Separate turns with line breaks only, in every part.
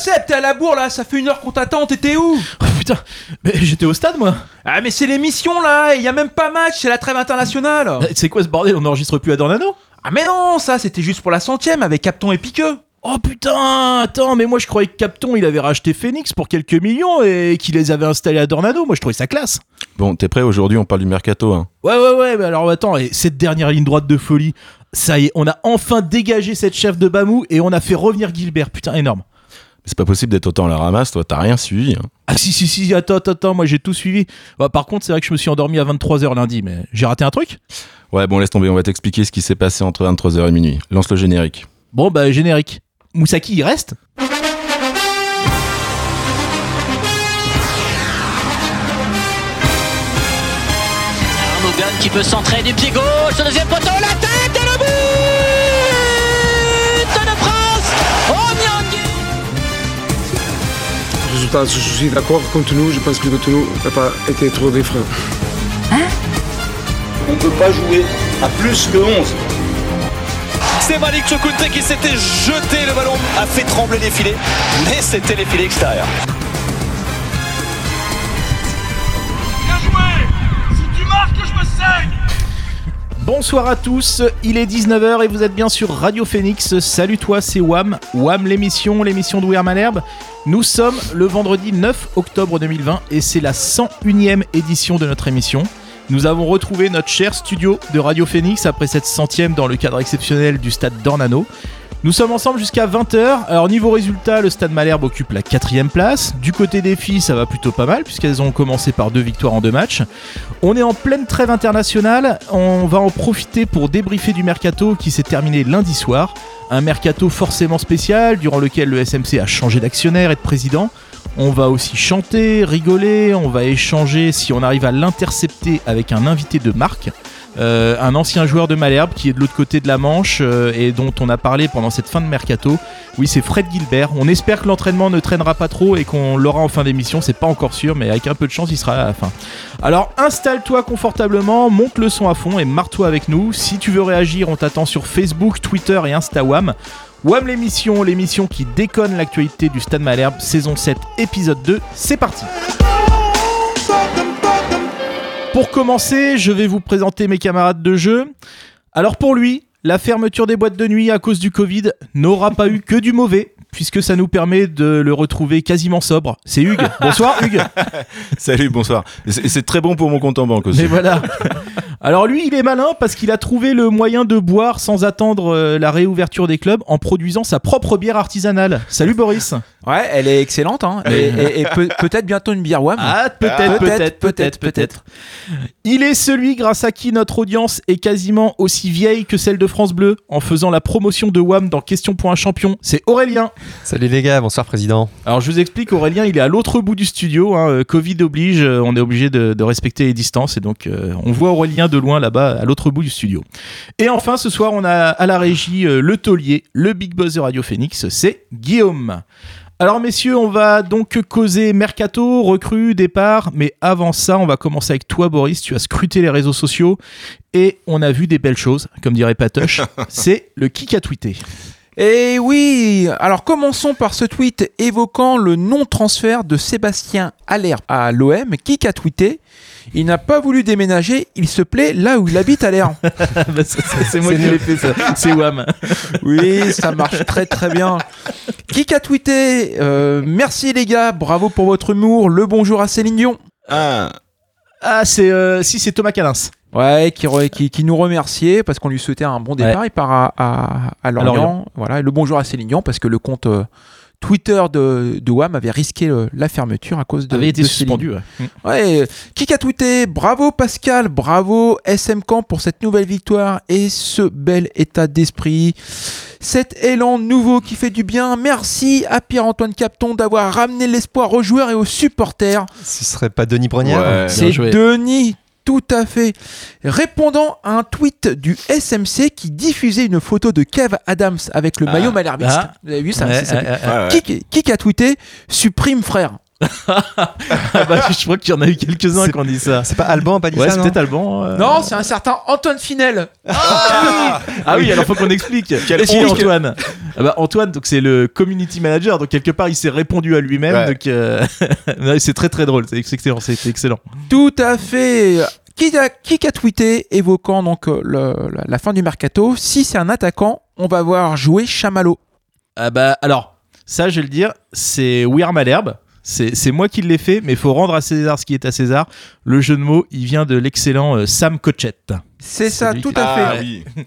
Seb, t'es à la bourre là, ça fait une heure qu'on t'attend, t'étais où
Oh, putain, mais j'étais au stade moi.
Ah mais c'est l'émission là, il y a même pas match, c'est la trêve internationale
Eh, C'est quoi ce bordel On n'enregistre plus à Dornano
Ah mais non, ça c'était juste pour la centième avec Capton et Piqueux
Oh putain, attends, mais moi je croyais que Capton il avait racheté Phoenix pour quelques millions et qu'il les avait installés à Dornano. Moi je trouvais ça classe.
Bon, t'es prêt aujourd'hui On parle du mercato. Hein?
Ouais, ouais, ouais, mais alors attends, et cette dernière ligne droite de folie, ça y est, on a enfin dégagé cette chef de Bamou et on a fait revenir Gilbert. Putain, énorme.
C'est pas possible d'être autant à la ramasse. Toi, t'as rien suivi. hein.
Ah si, si, si, attends, attends, attends, moi j'ai tout suivi. Bah, par contre, c'est vrai que je me suis endormi à 23h lundi, mais j'ai raté un truc?
Ouais, bon, laisse tomber. On va t'expliquer ce qui s'est passé entre 23h et minuit. Lance le générique.
Bon, bah générique. Moussaki, il reste?
Qui peut centrer du pied gauche, le deuxième poteau, la tête et le but
Résultat, je suis d'accord contre nous. Je pense que contre nous n'a pas été trop différent.
On ne peut pas jouer à plus que 11.
C'est Malik Chokunte qui s'était jeté, le ballon a fait trembler les filets, mais c'était les filets extérieurs.
Bonsoir à tous, il est 19h et vous êtes bien sur Radio Phoenix. Salut toi, c'est Wam. Wam l'émission, l'émission d'Ouer Malherbe. Nous sommes le vendredi 9 octobre 2020 et c'est la 101e édition de notre émission. Nous avons retrouvé notre cher studio de Radio Phoenix après cette centième dans le cadre exceptionnel du stade d'Ornano. Nous sommes ensemble jusqu'à 20h. Alors niveau résultat, le Stade Malherbe occupe la quatrième place. Du côté des filles, ça va plutôt pas mal puisqu'elles ont commencé par deux victoires en deux matchs. On est en pleine trêve internationale. On va en profiter pour débriefer du mercato qui s'est terminé lundi soir. Un mercato forcément spécial durant lequel le SMC a changé d'actionnaire et de président. On va aussi chanter, rigoler, on va échanger si on arrive à l'intercepter avec un invité de marque. Euh, un ancien joueur de Malherbe qui est de l'autre côté de la Manche euh, et dont on a parlé pendant cette fin de mercato. Oui, c'est Fred Gilbert. On espère que l'entraînement ne traînera pas trop et qu'on l'aura en fin d'émission. C'est pas encore sûr, mais avec un peu de chance, il sera à la fin. Alors installe-toi confortablement, monte le son à fond et marre-toi avec nous. Si tu veux réagir, on t'attend sur Facebook, Twitter et Instawam. Wam l'émission, l'émission qui déconne l'actualité du Stade Malherbe, saison 7, épisode 2. C'est parti. Pour commencer, je vais vous présenter mes camarades de jeu. Alors pour lui, la fermeture des boîtes de nuit à cause du Covid n'aura pas eu que du mauvais, puisque ça nous permet de le retrouver quasiment sobre. C'est Hugues. Bonsoir Hugues.
Salut, bonsoir. Et C'est très bon pour mon compte en banque aussi.
Mais voilà. Alors lui, il est malin parce qu'il a trouvé le moyen de boire sans attendre euh, la réouverture des clubs en produisant sa propre bière artisanale. Salut Boris.
Ouais, elle est excellente, hein. Et, et- et peut- peut-être bientôt une bière Wam.
Ah, peut-être, peut-être, peut-être, peut-être. Il est celui grâce à qui notre audience est quasiment aussi vieille que celle de France Bleu en faisant la promotion de WAM dans Question pour un champion. C'est Aurélien.
Salut les gars, bonsoir président.
Alors je vous explique, Aurélien, il est à l'autre bout du studio. hein. Euh, Covid oblige, euh, on est obligé de, de respecter les distances et donc euh, on voit Aurélien de loin là-bas à l'autre bout du studio. Et enfin, ce soir, on a à la régie euh, le taulier, le big boss de Radio Phoenix, c'est Guillaume. Alors messieurs, on va donc causer mercato, recrues, départ, mais avant ça, on va commencer avec toi Boris, tu as scruté les réseaux sociaux et on a vu des belles choses, comme dirait Patoche, c'est le kick à tweeter.
Et oui, alors commençons par ce tweet évoquant le non-transfert de Sébastien Aller à l'OM, qui a tweeté? Il n'a pas voulu déménager, il se plaît là où il habite à l'air.
Bah, c'est moi qui l'ai fait ça, c'est Wam.
Oui, ça marche très très bien. Qui a tweeté? Euh, Merci les gars, bravo pour votre humour, le bonjour à Céline Dion.
Ah,
Ah, c'est euh, si c'est Thomas Calins.
Ouais, qui, re- qui, qui nous remerciait parce qu'on lui souhaitait un bon départ. Il part à, à, à Lorient.
Lorient.
Voilà, et le bonjour à Céline Dion parce que le compte euh, Twitter de, de WAM avait risqué euh, la fermeture à cause de.
avait été
de
suspendu. ouais.
Ouais, euh, qui a tweeté? Bravo Pascal, bravo SM Camp pour cette nouvelle victoire et ce bel état d'esprit. Cet élan nouveau qui fait du bien. Merci à Pierre-Antoine Capton d'avoir ramené l'espoir aux joueurs et aux supporters.
Ce serait pas Denis Brognard
Ouais.
C'est. Denis, tout à fait. Répondant à un tweet du SMC qui diffusait une photo de Kev Adams avec le
Ah.
maillot malherbiste.
Ah.
Vous avez vu ça
Ouais.
Qui, qui a tweeté Supprime frère
Ah bah, je crois qu'il y en a eu quelques-uns qui ont dit ça.
C'est pas Alban pas dit
Ouais,
ça,
c'est peut-être Alban. euh.
Non, c'est un certain Antoine Finel.
Ah oui, alors faut qu'on explique.
Quel
Qui est. Antoine Ah bah, Antoine, donc c'est le community manager, donc quelque part il s'est répondu à lui-même.
Ouais.
Donc euh, c'est très très drôle, c'est excellent, c'est excellent.
Tout à fait. Qui a, tweeté évoquant donc euh, la fin du mercato Si c'est un attaquant, on va voir jouer Chamallow.
Ah bah alors, ça je vais le dire, c'est Weir Malherbe. C'est c'est moi qui l'ai fait, mais il faut rendre à César ce qui est à César. Le jeu de mots, il vient de l'excellent euh, Sam Cochette.
C'est ça, tout
qui-
à fait.
Ah oui.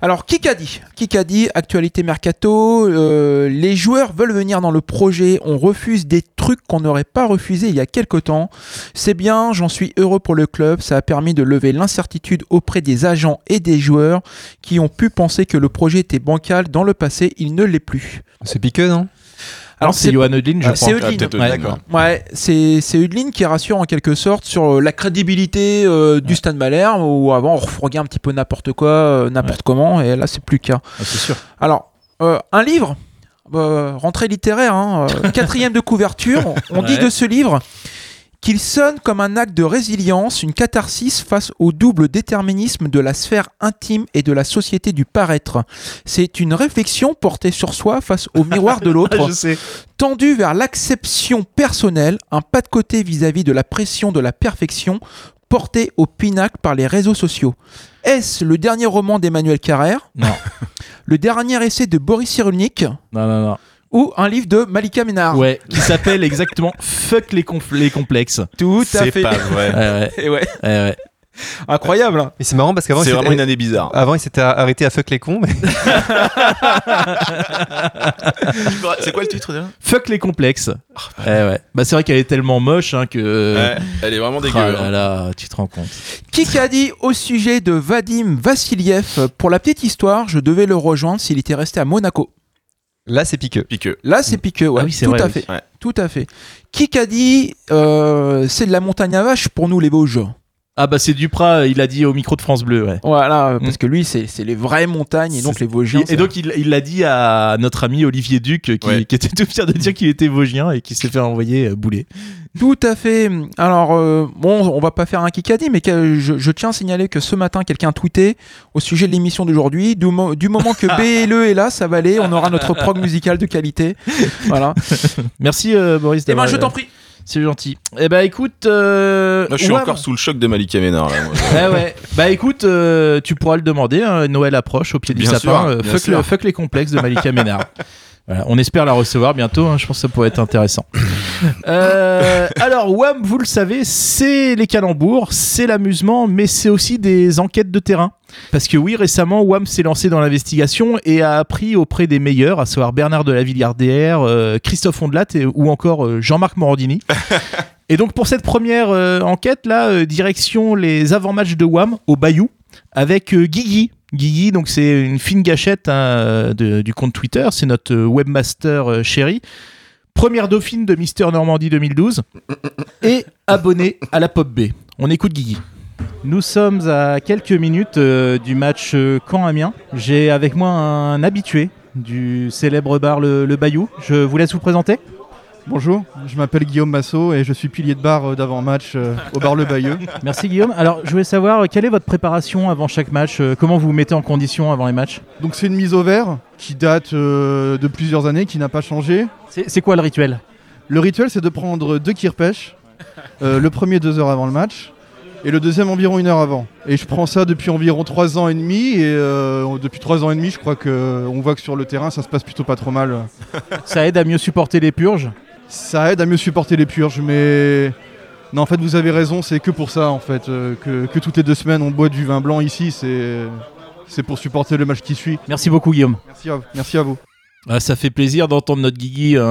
Alors, qui a dit? Qui a dit? Actualité mercato. euh, les joueurs veulent venir dans le projet. On refuse des trucs qu'on n'aurait pas refusé il y a quelque temps. C'est bien, j'en suis heureux pour le club. Ça a permis de lever l'incertitude auprès des agents et des joueurs qui ont pu penser que le projet était bancal. Dans le passé, il ne l'est plus.
C'est piqueux, non?
Alors c'est Johan Odlin, je
Ah, c'est Eudlin.
Ah, peut-être
Ouais.
Ouais, c'est c'est Udlin qui rassure en quelque sorte sur euh, la crédibilité euh, du Stade Malherbe où avant on refourguait un petit peu n'importe quoi, euh, n'importe comment et là c'est plus le cas.
Ah, c'est sûr.
Alors, euh, un livre, euh, rentrée littéraire, hein, quatrième de couverture, on dit
Ouais.
de ce livre qu'il sonne comme un acte de résilience, une catharsis face au double déterminisme de la sphère intime et de la société du paraître. C'est une réflexion portée sur soi face au miroir de l'autre,
Ah, je sais.
tendu vers l'acception personnelle, un pas de côté vis-à-vis de la pression de la perfection portée au pinacle par les réseaux sociaux. Est-ce le dernier roman d'Emmanuel Carrère?
Non.
Le dernier essai de Boris Cyrulnik?
Non, non, non.
Ou un livre de Malika Ménard
Ouais, qui s'appelle exactement Fuck les, les complexes.
Tout à
C'est
fait.
pas vrai.
Ouais, ouais,
Et ouais, incroyable. hein.
Et c'est marrant parce qu'avant,
C'est vraiment une année bizarre.
avant, il s'était arrêté à fuck les cons, mais
C'est quoi le titre déjà?
Fuck les complexes. Ouais, ouais. Bah, c'est vrai qu'elle est tellement moche hein, que.
Ouais, Elle est vraiment dégueu.
Ah là là, tu te rends compte.
Qui a dit au sujet de Vadim Vassiliev? Pour la petite histoire, je devais le rejoindre s'il était resté à Monaco.
Là, c'est piqueux.
Piqueux.
Là, c'est piqueux, ouais.
Ah oui, c'est
tout
vrai,
à
oui.
fait.
Ouais.
Tout à fait. Qui a dit euh, c'est de la montagne à vache pour nous les Vosges?
Ah, bah, c'est Duprat, il a dit au micro de France Bleu, ouais.
Voilà, parce
Mm.
que lui, c'est les vraies montagnes et donc les Vosgiens.
Et donc, il il l'a dit à notre ami Olivier Duc, qui,
Ouais.
qui était tout fier de dire qu'il était vosgien et qui s'est fait envoyer euh, bouler.
Tout à fait. Alors, euh, bon, on va pas faire un Kikadi, mais que- je, je tiens à signaler que ce matin, quelqu'un a tweeté au sujet de l'émission d'aujourd'hui. Du, mo- du moment que BLE est là, ça va aller. On aura notre prog musical de qualité. Voilà.
Merci, euh, Boris.
Et ben, je t'en prie.
C'est gentil. Eh ben, écoute. euh,
Là, je suis encore sous le choc de Malika Ménard. Là, moi.
Ouais, ouais. Bah écoute, euh, tu pourras le demander. hein, Noël approche au pied du
Bien
sapin.
sûr,
euh, fuck,
sûr.
le- fuck les complexes de Malika Ménard. Voilà, on espère la recevoir bientôt. hein, je pense que ça pourrait être intéressant. Euh, alors, WAM, vous le savez, c'est les calembours, c'est l'amusement, mais c'est aussi des enquêtes de terrain. Parce que oui, récemment, WAM s'est lancé dans l'investigation et a appris auprès des meilleurs, à savoir Bernard de la Villardière, euh, Christophe Ondelat et- ou encore euh, Jean-Marc Morandini. Et donc pour cette première enquête là, direction les avant-matchs de WAM au Bayou avec Guigui. Guigui, donc c'est une fine gâchette hein, de- du compte Twitter, c'est notre webmaster euh, chéri. Première dauphine de Mister Normandie 2012 et abonné à la Pop B. On écoute Guigui. Nous sommes à quelques minutes euh, du match euh, Caen-Amiens. J'ai avec moi un habitué du célèbre bar Le, Le Bayou. Je vous laisse vous présenter.
Bonjour, je m'appelle Guillaume Massot et je suis pilier de bar euh, d'avant-match euh, au bar Le Bayeux.
Merci Guillaume. Alors, je voulais savoir, euh, quelle est votre préparation avant chaque match Comment vous vous mettez en condition avant les matchs?
Donc c'est une mise au vert qui date euh, de plusieurs années, qui n'a pas changé.
C'est c'est quoi le rituel?
Le rituel c'est de prendre deux kirpèches, euh, le premier deux heures avant le match et le deuxième environ une heure avant. Et je prends ça depuis environ trois ans et demi et euh, depuis trois ans et demi je crois qu'on voit que sur le terrain ça se passe plutôt pas trop mal.
Ça aide à mieux supporter les purges?
Ça aide à mieux supporter les purges mais... Non en fait vous avez raison, c'est que pour ça en fait, euh, que, que toutes les deux semaines on boit du vin blanc ici, c'est... C'est pour supporter le match qui suit.
Merci beaucoup Guillaume.
Merci à, merci à vous.
Ah, ça fait plaisir d'entendre notre Guigui
Ouais.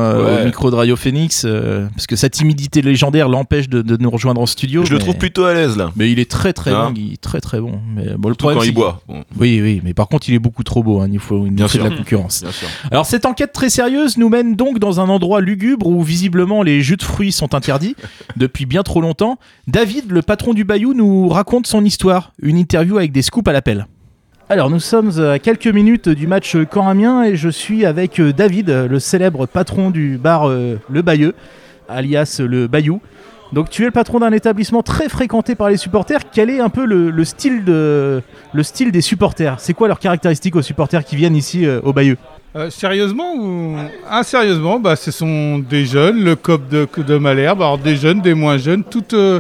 au micro de Radio Phoenix, euh, parce que sa timidité légendaire l'empêche de, de nous rejoindre en studio.
Je le trouve plutôt à l'aise là.
Mais il est très très
Hein
bon, Guigui, très très bon. Mais bon, le
Surtout quand il boit. Bon,
Oui, oui, mais par contre, il est beaucoup trop beau. hein, Il faut une de la concurrence.
bien sûr.
Alors cette enquête très sérieuse nous mène donc dans un endroit lugubre où visiblement les jus de fruits sont interdits depuis bien trop longtemps. David, le patron du Bayou, nous raconte son histoire, une interview avec des scoops à l'appel. Alors nous sommes à quelques minutes du match Caen-Amiens et je suis avec euh, David, le célèbre patron du bar euh, Le Bayeux. alias le Bayou. Donc tu es le patron d'un établissement très fréquenté par les supporters. Quel est un peu le, le style, de, le style des supporters? C'est quoi leurs caractéristiques aux supporters qui viennent ici euh, au Bayeux?
Euh, sérieusement ou ah sérieusement bah ce sont des jeunes le COP de, de Malherbe alors des jeunes des moins jeunes toute euh,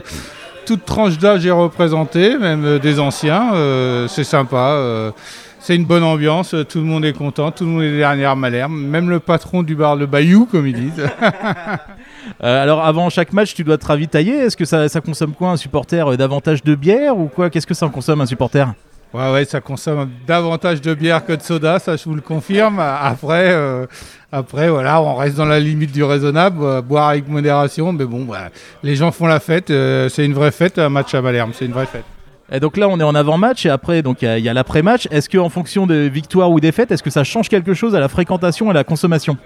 toute tranche d'âge est représentée même euh, des anciens euh, c'est sympa euh, c'est une bonne ambiance tout le monde est content tout le monde est derrière Malherbe même le patron du bar le Bayou comme ils disent.
Alors avant chaque match, tu dois te ravitailler. Est-ce que ça, ça consomme quoi un supporter Davantage de bière ou quoi? Qu'est-ce que ça en consomme un supporter?
Ouais, ouais, ça consomme davantage de bière que de soda, ça je vous le confirme. Après, euh, après voilà, on reste dans la limite du raisonnable, euh, boire avec modération, mais bon, voilà, les gens font la fête, euh, c'est une vraie fête, un match à Malherbe, c'est une vraie fête.
Et donc là, on est en avant-match et après, donc il y a- il y a, l'après-match. Est-ce que en fonction de victoire ou défaite, est-ce que ça change quelque chose à la fréquentation et à la consommation?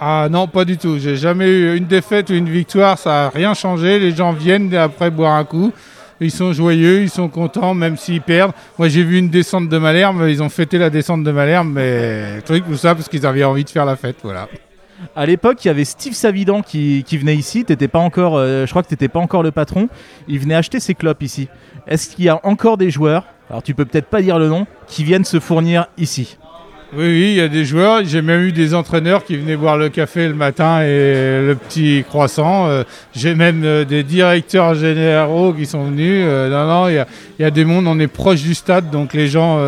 Ah non, pas du tout, j'ai jamais eu une défaite ou une victoire, ça n'a rien changé, les gens viennent après boire un coup. Ils sont joyeux, ils sont contents, même s'ils perdent. Moi, j'ai vu une descente de Malherbe, ils ont fêté la descente de Malherbe, mais truc, tout ça, parce qu'ils avaient envie de faire la fête, voilà.
À l'époque, il y avait Steve Savidan qui, venait ici. Pas encore, euh, je crois que t'étais pas encore le patron. Il venait acheter ses clopes ici. Est-ce qu'il y a encore des joueurs Alors tu peux peut-être pas dire le nom qui viennent se fournir ici?
Oui, oui, il y a des joueurs. J'ai même eu des entraîneurs qui venaient boire le café le matin et le petit croissant. Euh, J'ai même euh, des directeurs généraux qui sont venus. Euh, non, non, il y a, il y a des mondes. On est proche du stade, donc les gens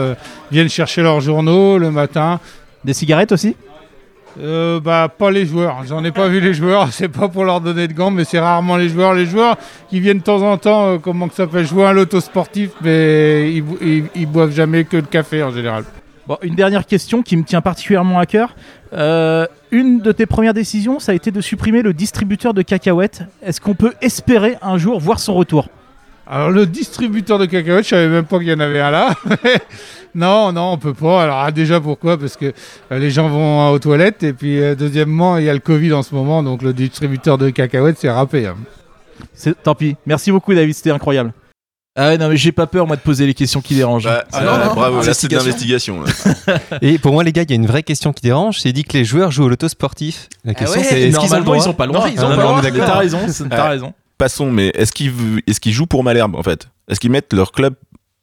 viennent chercher leurs journaux le matin.
Des cigarettes aussi?
Euh, bah pas les joueurs, j'en ai pas vu les joueurs, c'est pas pour leur donner de gants, mais c'est rarement les joueurs. Les joueurs qui viennent de temps en temps, euh, comment que ça s'appelle, jouer à l'auto sportif, mais ils- ils boivent jamais que le café en général.
Bon, une dernière question qui me tient particulièrement à cœur. Euh, une de tes premières décisions, ça a été de supprimer le distributeur de cacahuètes. Est-ce qu'on peut espérer un jour voir son retour?
Alors le distributeur de cacahuètes, je savais même pas qu'il y en avait un là. non, non, on peut pas. Alors ah, déjà pourquoi? Parce que euh, les gens vont aux toilettes et puis euh, deuxièmement, il y a le Covid en ce moment, donc le distributeur de cacahuètes c'est râpé. hein.
C'est tant pis. Merci beaucoup David, c'était incroyable. Ah ouais, non mais j'ai pas peur moi de poser les questions qui dérangent.
Bah, ah,
non,
bravo, là c'est de
investigation.
l'investigation.
Et pour moi, les gars, il y a une vraie question qui dérange. C'est dit que les joueurs jouent au loto sportif. La question,
ouais,
c'est est-ce qu'ils ont
ils ont pas le droit.
Non, ils ont
Ah,
pas le droit.
T'as raison, t'as raison.
Passons, mais est-ce qu'ils est qu'ils jouent pour Malherbe en fait? Est-ce qu'ils mettent leur club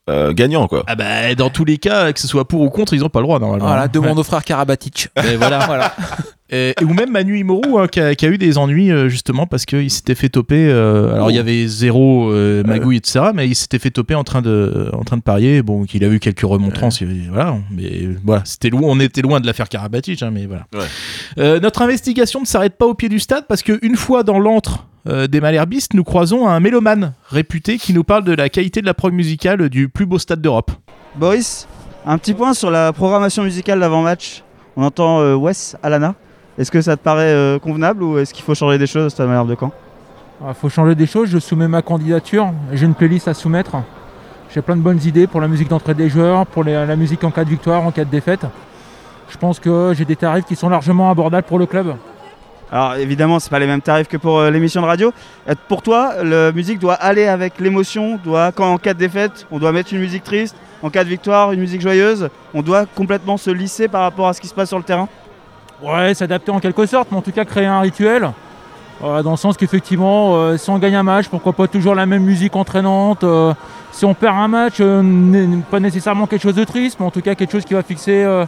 euh, gagnant quoi?
Ah bah dans tous les cas, que ce soit pour ou contre, ils ont pas le droit normalement.
Voilà, demande au frère Karabatic.
Et voilà, voilà. Et, ou même Manu Imoru hein, qui, a, qui a eu des ennuis euh, justement parce qu'il s'était fait toper. euh, alors il y avait zéro euh, magouille etc. Mais il s'était fait toper en train de en train de parier. Bon, qu'il a eu quelques remontrances. et Voilà, mais voilà, c'était loin. On était loin de l'affaire Karabatic, hein, mais voilà.
Ouais.
Euh, notre investigation ne s'arrête pas au pied du stade parce que une fois dans l'antre euh, des Malherbistes, nous croisons un mélomane réputé qui nous parle de la qualité de la prog musicale du plus beau stade d'Europe.
Boris, un petit point sur la programmation musicale d'avant-match. On entend euh, Wes Alana. Est-ce que ça te paraît euh, convenable ou est-ce qu'il faut changer des choses au Stade Malherbe de Caen
Il Ah, faut changer des choses, je soumets ma candidature, j'ai une playlist à soumettre. J'ai plein de bonnes idées pour la musique d'entrée des joueurs, pour les- la musique en cas de victoire, en cas de défaite. Je pense que j'ai des tarifs qui sont largement abordables pour le club.
Alors évidemment, c'est pas les mêmes tarifs que pour euh, l'émission de radio. Euh, Pour toi, la musique doit aller avec l'émotion. Doit, quand en cas de défaite, on doit mettre une musique triste. En cas de victoire, une musique joyeuse. On doit complètement se lisser par rapport à ce qui se passe sur le terrain?
Ouais, s'adapter en quelque sorte, mais en tout cas créer un rituel. Dans le sens qu'effectivement, euh, si on gagne un match, pourquoi pas toujours la même musique entraînante. euh, si on perd un match, euh, pas nécessairement quelque chose de triste, mais en tout cas quelque chose qui va fixer euh,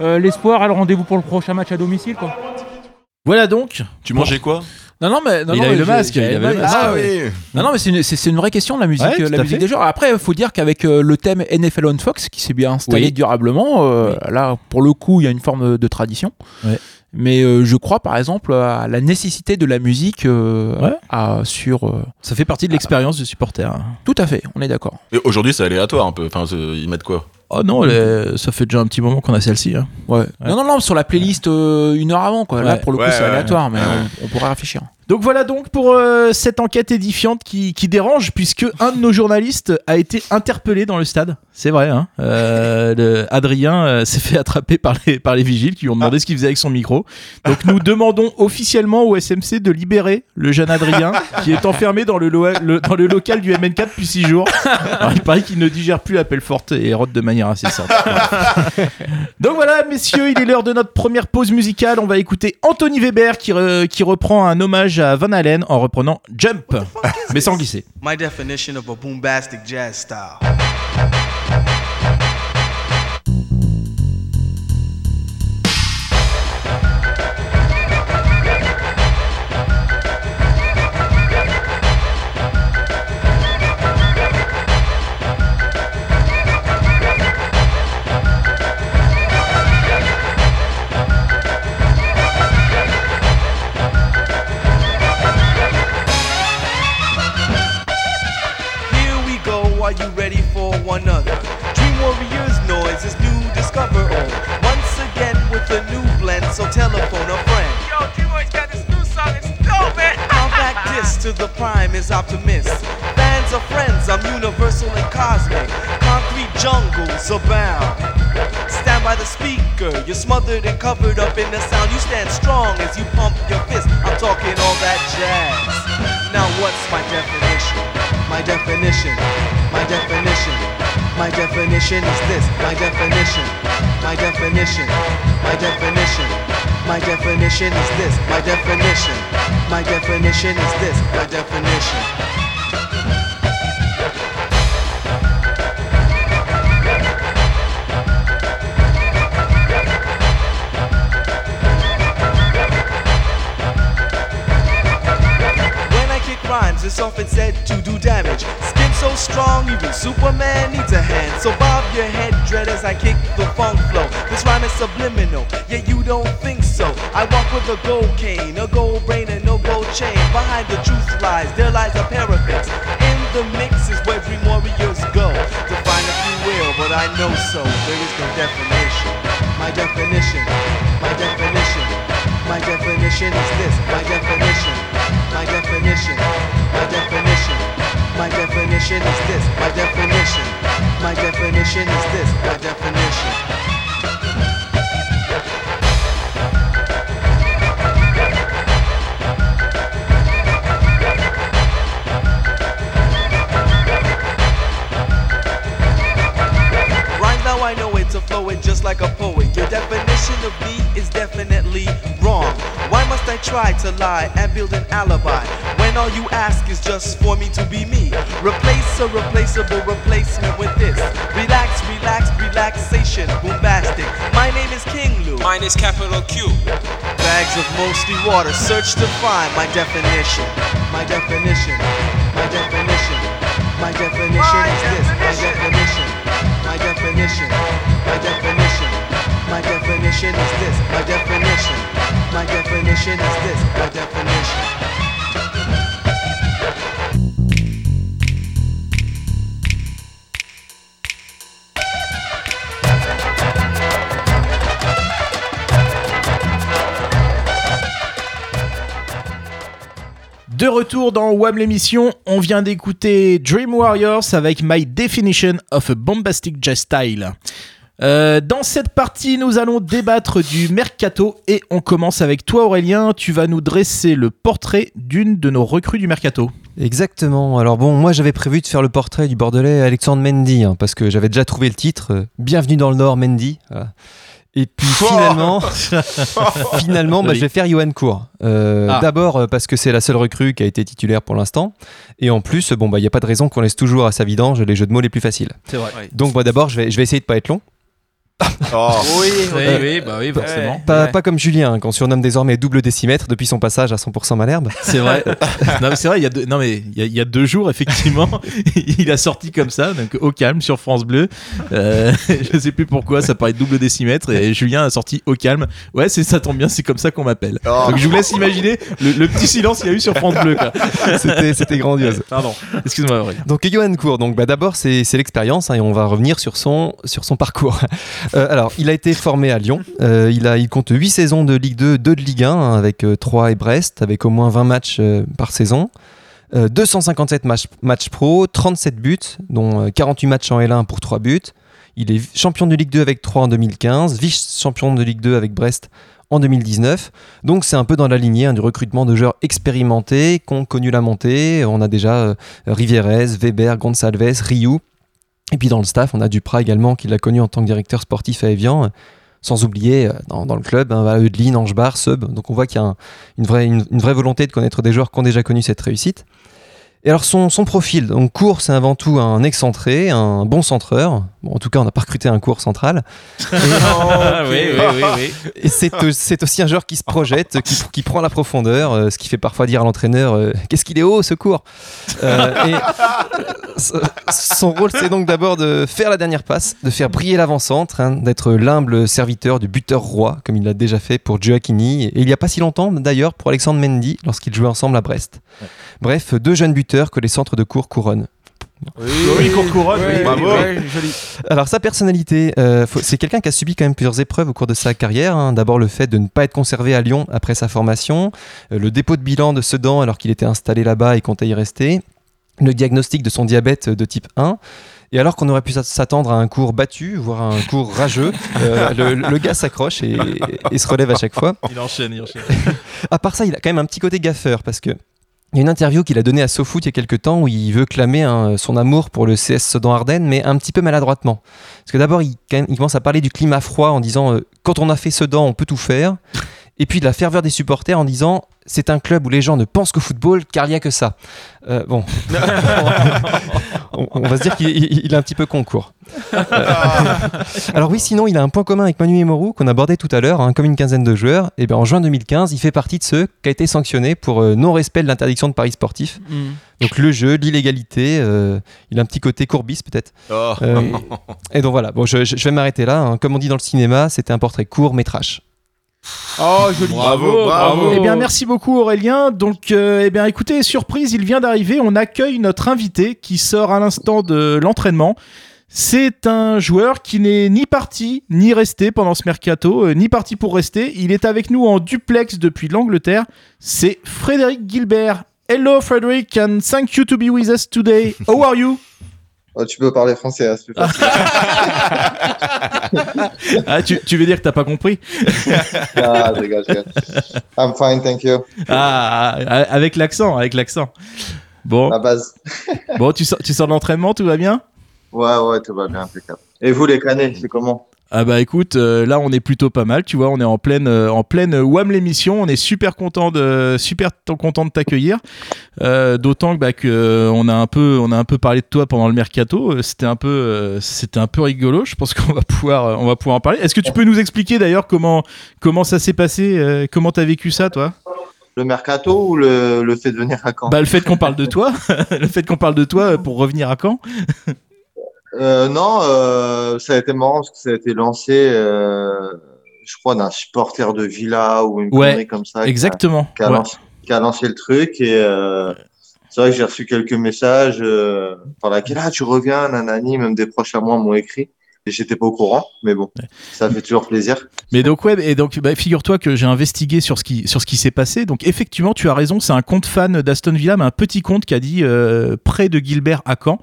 euh, l'espoir et le rendez-vous pour le prochain match à domicile. Quoi.
Voilà donc.
Tu mangeais quoi?
Non, non, mais. Non,
Il
non,
avait le masque,
j'avais
il avait le masque.
Ah, oui. Non, non, mais c'est une, c'est- c'est une vraie question, la musique,
Ouais,
euh,
tout
la
à
musique
fait.
des joueurs. Après, il faut dire qu'avec euh, le thème NFL on Fox, qui s'est bien installé
Oui.
durablement, euh, là, pour le coup, il y a une forme de tradition.
Ouais.
Mais euh, je crois, par exemple, à la nécessité de la musique euh,
Ouais.
à- sur. euh,
Ça fait partie de l'expérience du supporter.
Tout à fait, on est d'accord.
Et Aujourd'hui c'est aléatoire un peu. Enfin, c'est- ils mettent quoi?
Oh non, les- ça fait déjà un petit moment qu'on a celle-ci. hein.
Ouais. Non, non, non, sur la playlist euh, une heure avant, quoi. Là, pour le coup,
Ouais,
c'est aléatoire,
ouais.
mais
Ouais.
on, on pourrait réfléchir.
Donc voilà donc pour euh, cette enquête édifiante qui, qui dérange puisque un de nos journalistes a été interpellé dans le stade. C'est vrai, hein. Euh, le- Adrien euh, s'est fait attraper par les, par les vigiles qui lui ont demandé ce qu'il faisait avec son micro. Donc nous demandons officiellement au SMC de libérer le jeune Adrien qui est enfermé dans le, lo- le- dans le local du MN4 depuis 6 jours. Alors, il paraît qu'il ne digère plus l'appel forte et rote de manière incessante. Donc voilà, messieurs, il est l'heure de notre première pause musicale. On va écouter Anthony Weber qui, re- qui reprend un hommage hommage à Van Halen en reprenant Jump, mais sans glisser.
My definition of a bombastic jazz style. Jungles abound. Stand by the speaker, you're smothered and covered up in the sound. You stand strong as you pump your fist. I'm talking all that jazz. Now what's my definition? My definition, my definition, my definition is this. My definition, my definition, my definition, my definition is this. My definition, my definition is this. My definition. It's often said to do damage. Skin so strong, even Superman needs a hand. So bob your head, dread, as I kick the funk flow. This rhyme is subliminal, yet you don't think so. I walk with a gold cane, a gold brain, and no gold chain. Behind the truth lies, there lies a parapet. In the mix is where dream warriors go. To find if you will, but I know so. There is no definition. My definition, my definition, my definition is this. My definition, my definition, my definition, my definition is this. My definition, my definition is this. My definition. Right now I know it's a flow, it just like a poet. Your definition of me is definitely wrong. Why must I try to lie and build an alibi when all you ask is just for me to be me? Replace a replaceable replacement with this. Relax, relax, relaxation, bombastic. My name is King Lou.
Mine is capital Q.
Bags of mostly water, search to find my definition. My definition, my definition, my definition is this. My definition, my definition, my definition, my definition is this. My definition, my definition is this.
De retour dans WAM l'émission, on vient d'écouter Dream Warriors avec My Definition of a Bombastic Jazz Style. Euh, dans cette partie, nous allons débattre du mercato et on commence avec toi Aurélien. Tu vas nous dresser le portrait d'une de nos recrues du mercato.
Exactement. Alors bon, moi j'avais prévu de faire le portrait du Bordelais Alexandre Mendy, hein, parce que j'avais déjà trouvé le titre. euh, Bienvenue dans le Nord, Mendy. Voilà. Et puis finalement, finalement, bah, je vais faire Johan Cour. Euh,
Ah.
D'abord parce que c'est la seule recrue qui a été titulaire pour l'instant, et en plus, bon bah il y a pas de raison qu'on laisse toujours à sa vidange les jeux de mots les plus faciles.
C'est vrai.
Donc bah, d'abord, je vais, je vais essayer de pas être long.
Oh.
Oui, oui, oui, bah oui, forcément.
Pas, pas comme Julien, hein, qu'on surnomme désormais double décimètre depuis son passage à 100% Malherbe.
C'est vrai. non, mais c'est vrai, il y a deux, non, mais il y a, il y a deux jours, effectivement, il a sorti comme ça, donc au calme sur France Bleu. Euh, je sais plus pourquoi, ça paraît double décimètre et Julien a sorti au calme. Ouais, c'est ça tombe bien, c'est comme ça qu'on m'appelle.
Oh.
Donc je vous laisse imaginer le, le petit silence qu'il y a eu sur France Bleu.
C'était c'était grandiose.
Pardon, excuse-moi.
Donc Johan Cour, donc bah, d'abord c'est c'est l'expérience hein, et on va revenir sur son sur son parcours. Euh, alors il a été formé à Lyon. Euh, il compte 8 saisons de Ligue 2, 2 de Ligue 1 hein, avec 3 et Brest, avec au moins 20 matchs euh, par saison. Euh, 257 matchs pro, 37 buts, dont euh, 48 matchs en L1 pour 3 buts. Il est champion de Ligue 2 avec 3 en 2015, vice-champion de Ligue 2 avec Brest en 2019. Donc c'est un peu dans la lignée hein, du recrutement de joueurs expérimentés qui ont connu la montée. On a déjà euh, Rivérez, Weber, Gonçalves, Rioux. Et puis dans le staff, on a Duprat également qui l'a connu en tant que directeur sportif à Evian. Sans oublier euh, dans, le club, hein, Eudeline, Angebar, Sub. Donc on voit qu'il y a un- une, vraie, une, une vraie volonté de connaître des joueurs qui ont déjà connu cette réussite. Et alors son, son profil, donc Cour, c'est avant tout un excentré, un bon centreur. Bon, en tout cas, on n'a pas recruté un cours central. Et,
oui, oui, oui, oui.
et c'est, au- c'est aussi un joueur qui se projette, qui, qui prend la profondeur, euh, ce qui fait parfois dire à l'entraîneur euh, Qu'est-ce qu'il est haut, ce Euh, Et ce- son rôle, c'est donc d'abord de faire la dernière passe, de faire briller l'avant-centre, hein, d'être l'humble serviteur du buteur roi, comme il l'a déjà fait pour Gioacchini, et il n'y a pas si longtemps d'ailleurs pour Alexandre Mendy, lorsqu'ils jouaient ensemble à Brest. Bref, deux jeunes buteurs que les centres de cours couronnent.
Oui, court couronne, oui.
Bravo.
Alors sa personnalité, euh, c'est quelqu'un qui a subi quand même plusieurs épreuves au cours de sa carrière. hein. D'abord le fait de ne pas être conservé à Lyon après sa formation, euh, le dépôt de bilan de Sedan alors qu'il était installé là-bas et comptait y rester, le diagnostic de son diabète de type 1. Et alors qu'on aurait pu s'attendre à un cours battu, voire à un cours rageux, euh, le, le gars s'accroche et, et se relève à chaque fois.
Il enchaîne, il enchaîne.
À part ça, il a quand même un petit côté gaffeur parce que il y a une interview qu'il a donnée à SoFoot il y a quelques temps où il veut clamer son amour pour le CS Sedan Ardennes, mais un petit peu maladroitement. Parce que d'abord, il commence à parler du climat froid en disant euh, quand on a fait Sedan, on peut tout faire. Et puis de la ferveur des supporters en disant c'est un club où les gens ne pensent qu'au football car il n'y a que ça. Euh, bon, on, on va se dire qu'il il- il est un petit peu concours. Alors oui, sinon, il a un point commun avec Manu Emoru qu'on abordait tout à l'heure, hein, comme une quinzaine de joueurs. Et bien en juin 2015, il fait partie de ceux qui a été sanctionné pour euh, non-respect de l'interdiction de paris sportifs. Donc le jeu, l'illégalité, euh, il a un petit côté courbis peut-être.
Oh.
Euh, et donc voilà, bon, je, je- je vais m'arrêter là. hein. Comme on dit dans le cinéma, c'était un portrait court, mais trash.
Oh, joli.
Bravo, bravo.
Eh bien, merci beaucoup Aurélien. Donc, euh, eh bien, écoutez, surprise, il vient d'arriver. On accueille notre invité qui sort à l'instant de l'entraînement. C'est un joueur qui n'est ni parti ni resté pendant ce mercato, euh, ni parti pour rester. Il est avec nous en duplex depuis l'Angleterre. C'est Frédéric Gilbert. Hello Frédéric and thank you to be with us today. How are you?
Oh, tu peux parler français, hein, c'est plus facile.
Ah, tu, tu veux dire que t'as pas compris?
ah, je rigole, je rigole. I'm fine, thank you.
Ah, ah, avec l'accent, avec l'accent. Bon.
La base.
Bon, tu sors, tu sors de l'entraînement, tout va bien?
Ouais, ouais, tout va bien, impeccable. Et vous, les canets, c'est comment?
Ah bah écoute, euh, là on est plutôt pas mal, tu vois, on est en pleine, euh, en pleine WAM l'émission, on est super content de, super content de t'accueillir, Euh, d'autant que, bah, que on a un peu, on a un peu parlé de toi pendant le mercato, c'était un peu, c'était un peu rigolo, je pense qu'on va pouvoir, on va pouvoir en parler. Est-ce que tu peux nous expliquer d'ailleurs comment, comment ça s'est passé, comment t'as vécu ça, toi?
Le mercato ou le, le fait de venir à Caen?
Bah le fait qu'on parle de toi, le fait qu'on parle de toi pour revenir à Caen.
Euh, non, euh, ça a été marrant parce que ça a été lancé, euh, je crois, d'un supporter de Villa ou une
Ouais,
comme ça. qui a-
exactement,
Qui a,
ouais.
lancé, qui a lancé le truc et euh, c'est vrai que j'ai reçu quelques messages euh, par laquelle ah tu reviens, nanani, même des proches à moi m'ont écrit j'étais pas au courant, mais bon, ça fait toujours plaisir.
Mais donc ouais, et donc bah, figure-toi que j'ai investigué sur ce qui sur ce qui s'est passé. Donc effectivement, tu as raison, c'est un compte fan d'Aston Villa, mais un petit compte qui a dit euh, près de Gilbert à Caen.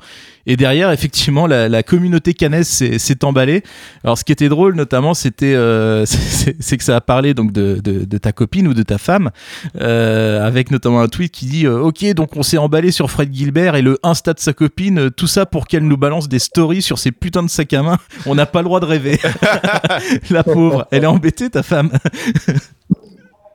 Et derrière, effectivement, la, la communauté canaise s'est s'est emballée. Alors ce qui était drôle, notamment, c'était euh, c'est c'est que ça a parlé donc de, de, de ta copine ou de ta femme, euh, avec notamment un tweet qui dit euh, ok, donc on s'est emballé sur Fred Gilbert et le Insta de sa copine, tout ça pour qu'elle nous balance des stories sur ses putains de sacs à main. On n'a pas le droit de rêver. la pauvre, elle est embêtée ta femme.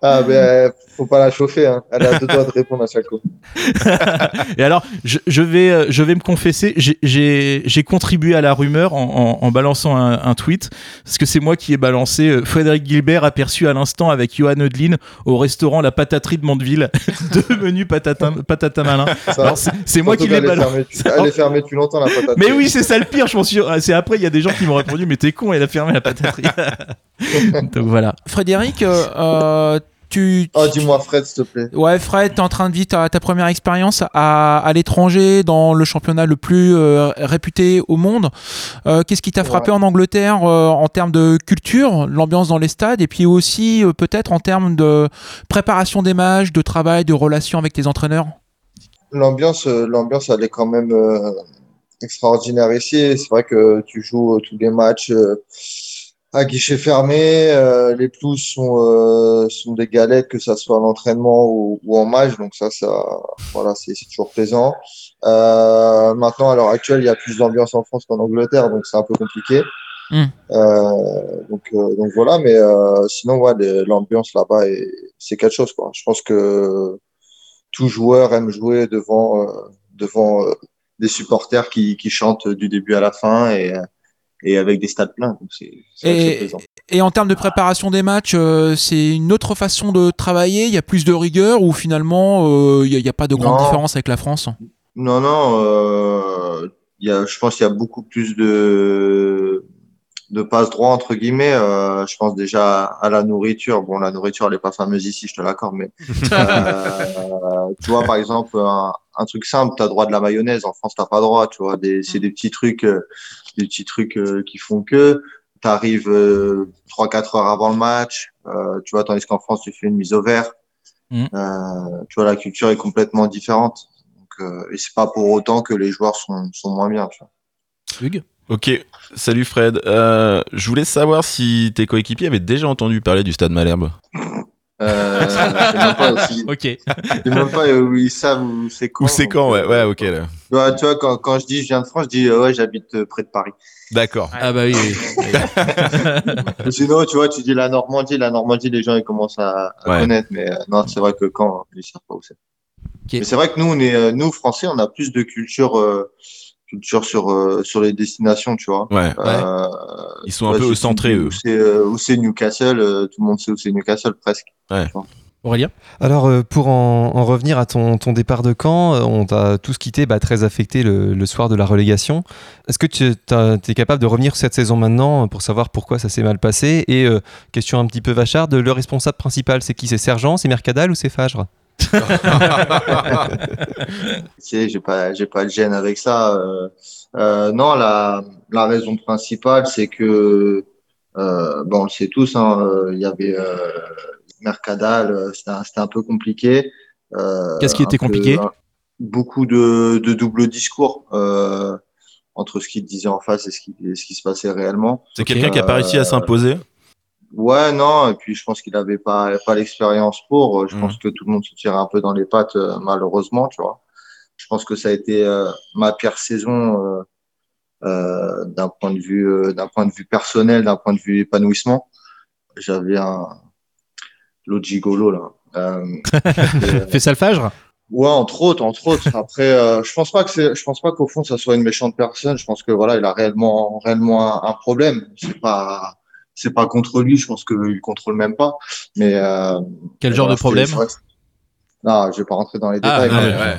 Ah ben faut pas la chauffer, hein. elle a deux doigts de répondre à chaque coup.
Et alors, je, je vais, euh, je vais me confesser, j'ai- j'ai j'ai contribué à la rumeur en, en- en balançant un, un tweet, parce que c'est moi qui ai balancé euh, Frédéric Gilbert aperçu à l'instant avec Johan Eudlin au restaurant La Pataterie de Mondeville, deux menus patata, patata malin. C'est moi qui l'ai balancé.
Elle est fermée depuis longtemps la patate.
Mais oui, c'est ça le pire, je m'en suis. C'est après, il y a des gens qui m'ont répondu, mais t'es con, elle a fermé la pataterie. Donc voilà.
Frédéric, euh, euh, tu.
Oh, dis-moi, Fred, s'il te plaît.
Ouais, Fred, t'es en train de vivre ta, ta première expérience à, à l'étranger, dans le championnat le plus euh, réputé au monde. Euh, Qu'est-ce qui t'a frappé en Angleterre euh, en termes de culture, l'ambiance dans les stades, et puis aussi peut-être en termes de préparation des matchs, de travail, de relations avec tes entraîneurs?
L'ambiance, l'ambiance, elle est quand même extraordinaire ici. C'est vrai que tu joues tous les matchs à guichet fermé. euh, les pelouses sont, euh, sont des galettes, que ça soit à l'entraînement ou, ou en match. Donc ça, ça, voilà, c'est toujours plaisant. Euh, maintenant, à l'heure actuelle, il y a plus d'ambiance en France qu'en Angleterre, donc c'est un peu compliqué.
Mm.
Euh, donc, euh, donc voilà, mais euh, sinon, ouais, l'ambiance là-bas, est- c'est quelque chose. Quoi. Je pense que tout joueur aime jouer devant, euh, devant des supporters qui, qui chantent du début à la fin et, et avec des stades pleins. Donc vrai que c'est
Et, en termes de préparation des matchs, euh, c'est une autre façon de travailler? Il y a plus de rigueur ou finalement euh, il n'y a, il y a pas de grande
Non.
différence avec la France?
Non, non, euh, il y a, je pense qu'il y a beaucoup plus de, de passe droit, entre guillemets. Euh, je pense déjà à la nourriture. Bon, la nourriture, elle n'est pas fameuse ici, je te l'accorde, mais euh, tu vois, par exemple, un, un truc simple, tu as droit de la mayonnaise. En France, t'as pas droit, tu vois. Des, c'est des petits trucs, euh, des petits trucs euh, qui font que tu arrives euh, 3-4 heures avant le match, euh, tu vois, tandis qu'en France, tu fais une mise au vert.
Mm.
Euh, tu vois, la culture est complètement différente. Donc, euh, et c'est pas pour autant que les joueurs sont, sont moins bien. Tu vois.
Hugues?
Ok, salut Fred. Euh, je voulais savoir si tes coéquipiers avaient déjà entendu parler du Stade Malherbe.
Euh, même pas si-
Ok.
je sais même pas où ils savent où c'est quand.
Ou c'est quand, ouais, ouais, ok. Là.
Tu vois, tu vois, quand, quand je dis je viens de France, je dis euh, ouais, j'habite euh, près de Paris.
D'accord.
Ah bah oui. oui.
Sinon, tu vois, tu dis la Normandie, la Normandie, les gens ils commencent à, à
Ouais.
connaître, mais euh, non, c'est vrai que quand ils savent pas où c'est. Mais c'est vrai que nous, on est, euh, nous Français, on a plus de culture, euh, culture sur euh, sur les destinations, tu vois.
Ouais.
Euh,
Ils sont un peu
si
centrés, eux.
Où c'est euh, où c'est Newcastle, euh, tout le monde sait où c'est Newcastle presque.
Ouais.
Aurélien?
Alors, euh, pour en, en revenir à ton, ton départ de camp, on t'a tous quitté bah, très affecté le, le soir de la relégation. Est-ce que tu es capable de revenir cette saison maintenant pour savoir pourquoi ça s'est mal passé? Et euh, question un petit peu vacharde, le responsable principal, c'est qui? C'est Sergent, c'est Mercadal ou c'est Fagre?
Sais, j'ai pas, j'ai pas de gêne avec ça. Euh, euh, non, la, la raison principale, c'est que, euh, bon, on le sait tous, hein, euh, il y avait euh, Mercadal, c'était un, peu compliqué. Euh,
Qu'est-ce qui était
peu-
compliqué?
Beaucoup de, de double discours euh, entre ce qu'il disait en face et ce qui, et ce qui se passait réellement.
C'est quelqu'un qui a pas réussi à
Euh,
s'imposer?
Ouais, non, et puis je pense qu'il avait pas, pas l'expérience pour. Euh, Je
Mhm.
pense que tout le monde se tirait un peu dans les pattes, euh, malheureusement, tu vois. Je pense que ça a été euh, ma pire saison euh, euh, d'un point de vue, euh, d'un point de vue personnel, d'un point de vue épanouissement. J'avais un l'autre gigolo là. Euh,
Fais ça le Fagre?
Ouais, entre autres, entre autres. Après, euh, je pense pas que c'est, je pense pas qu'au fond ça soit une méchante personne. Je pense que voilà, il a réellement, réellement un, un problème. C'est pas, c'est pas contre lui. Je pense qu'il contrôle même pas. Mais euh,
Quel genre de problème
Non, je vais pas rentrer dans les
Ah,
détails.
ouais, ouais.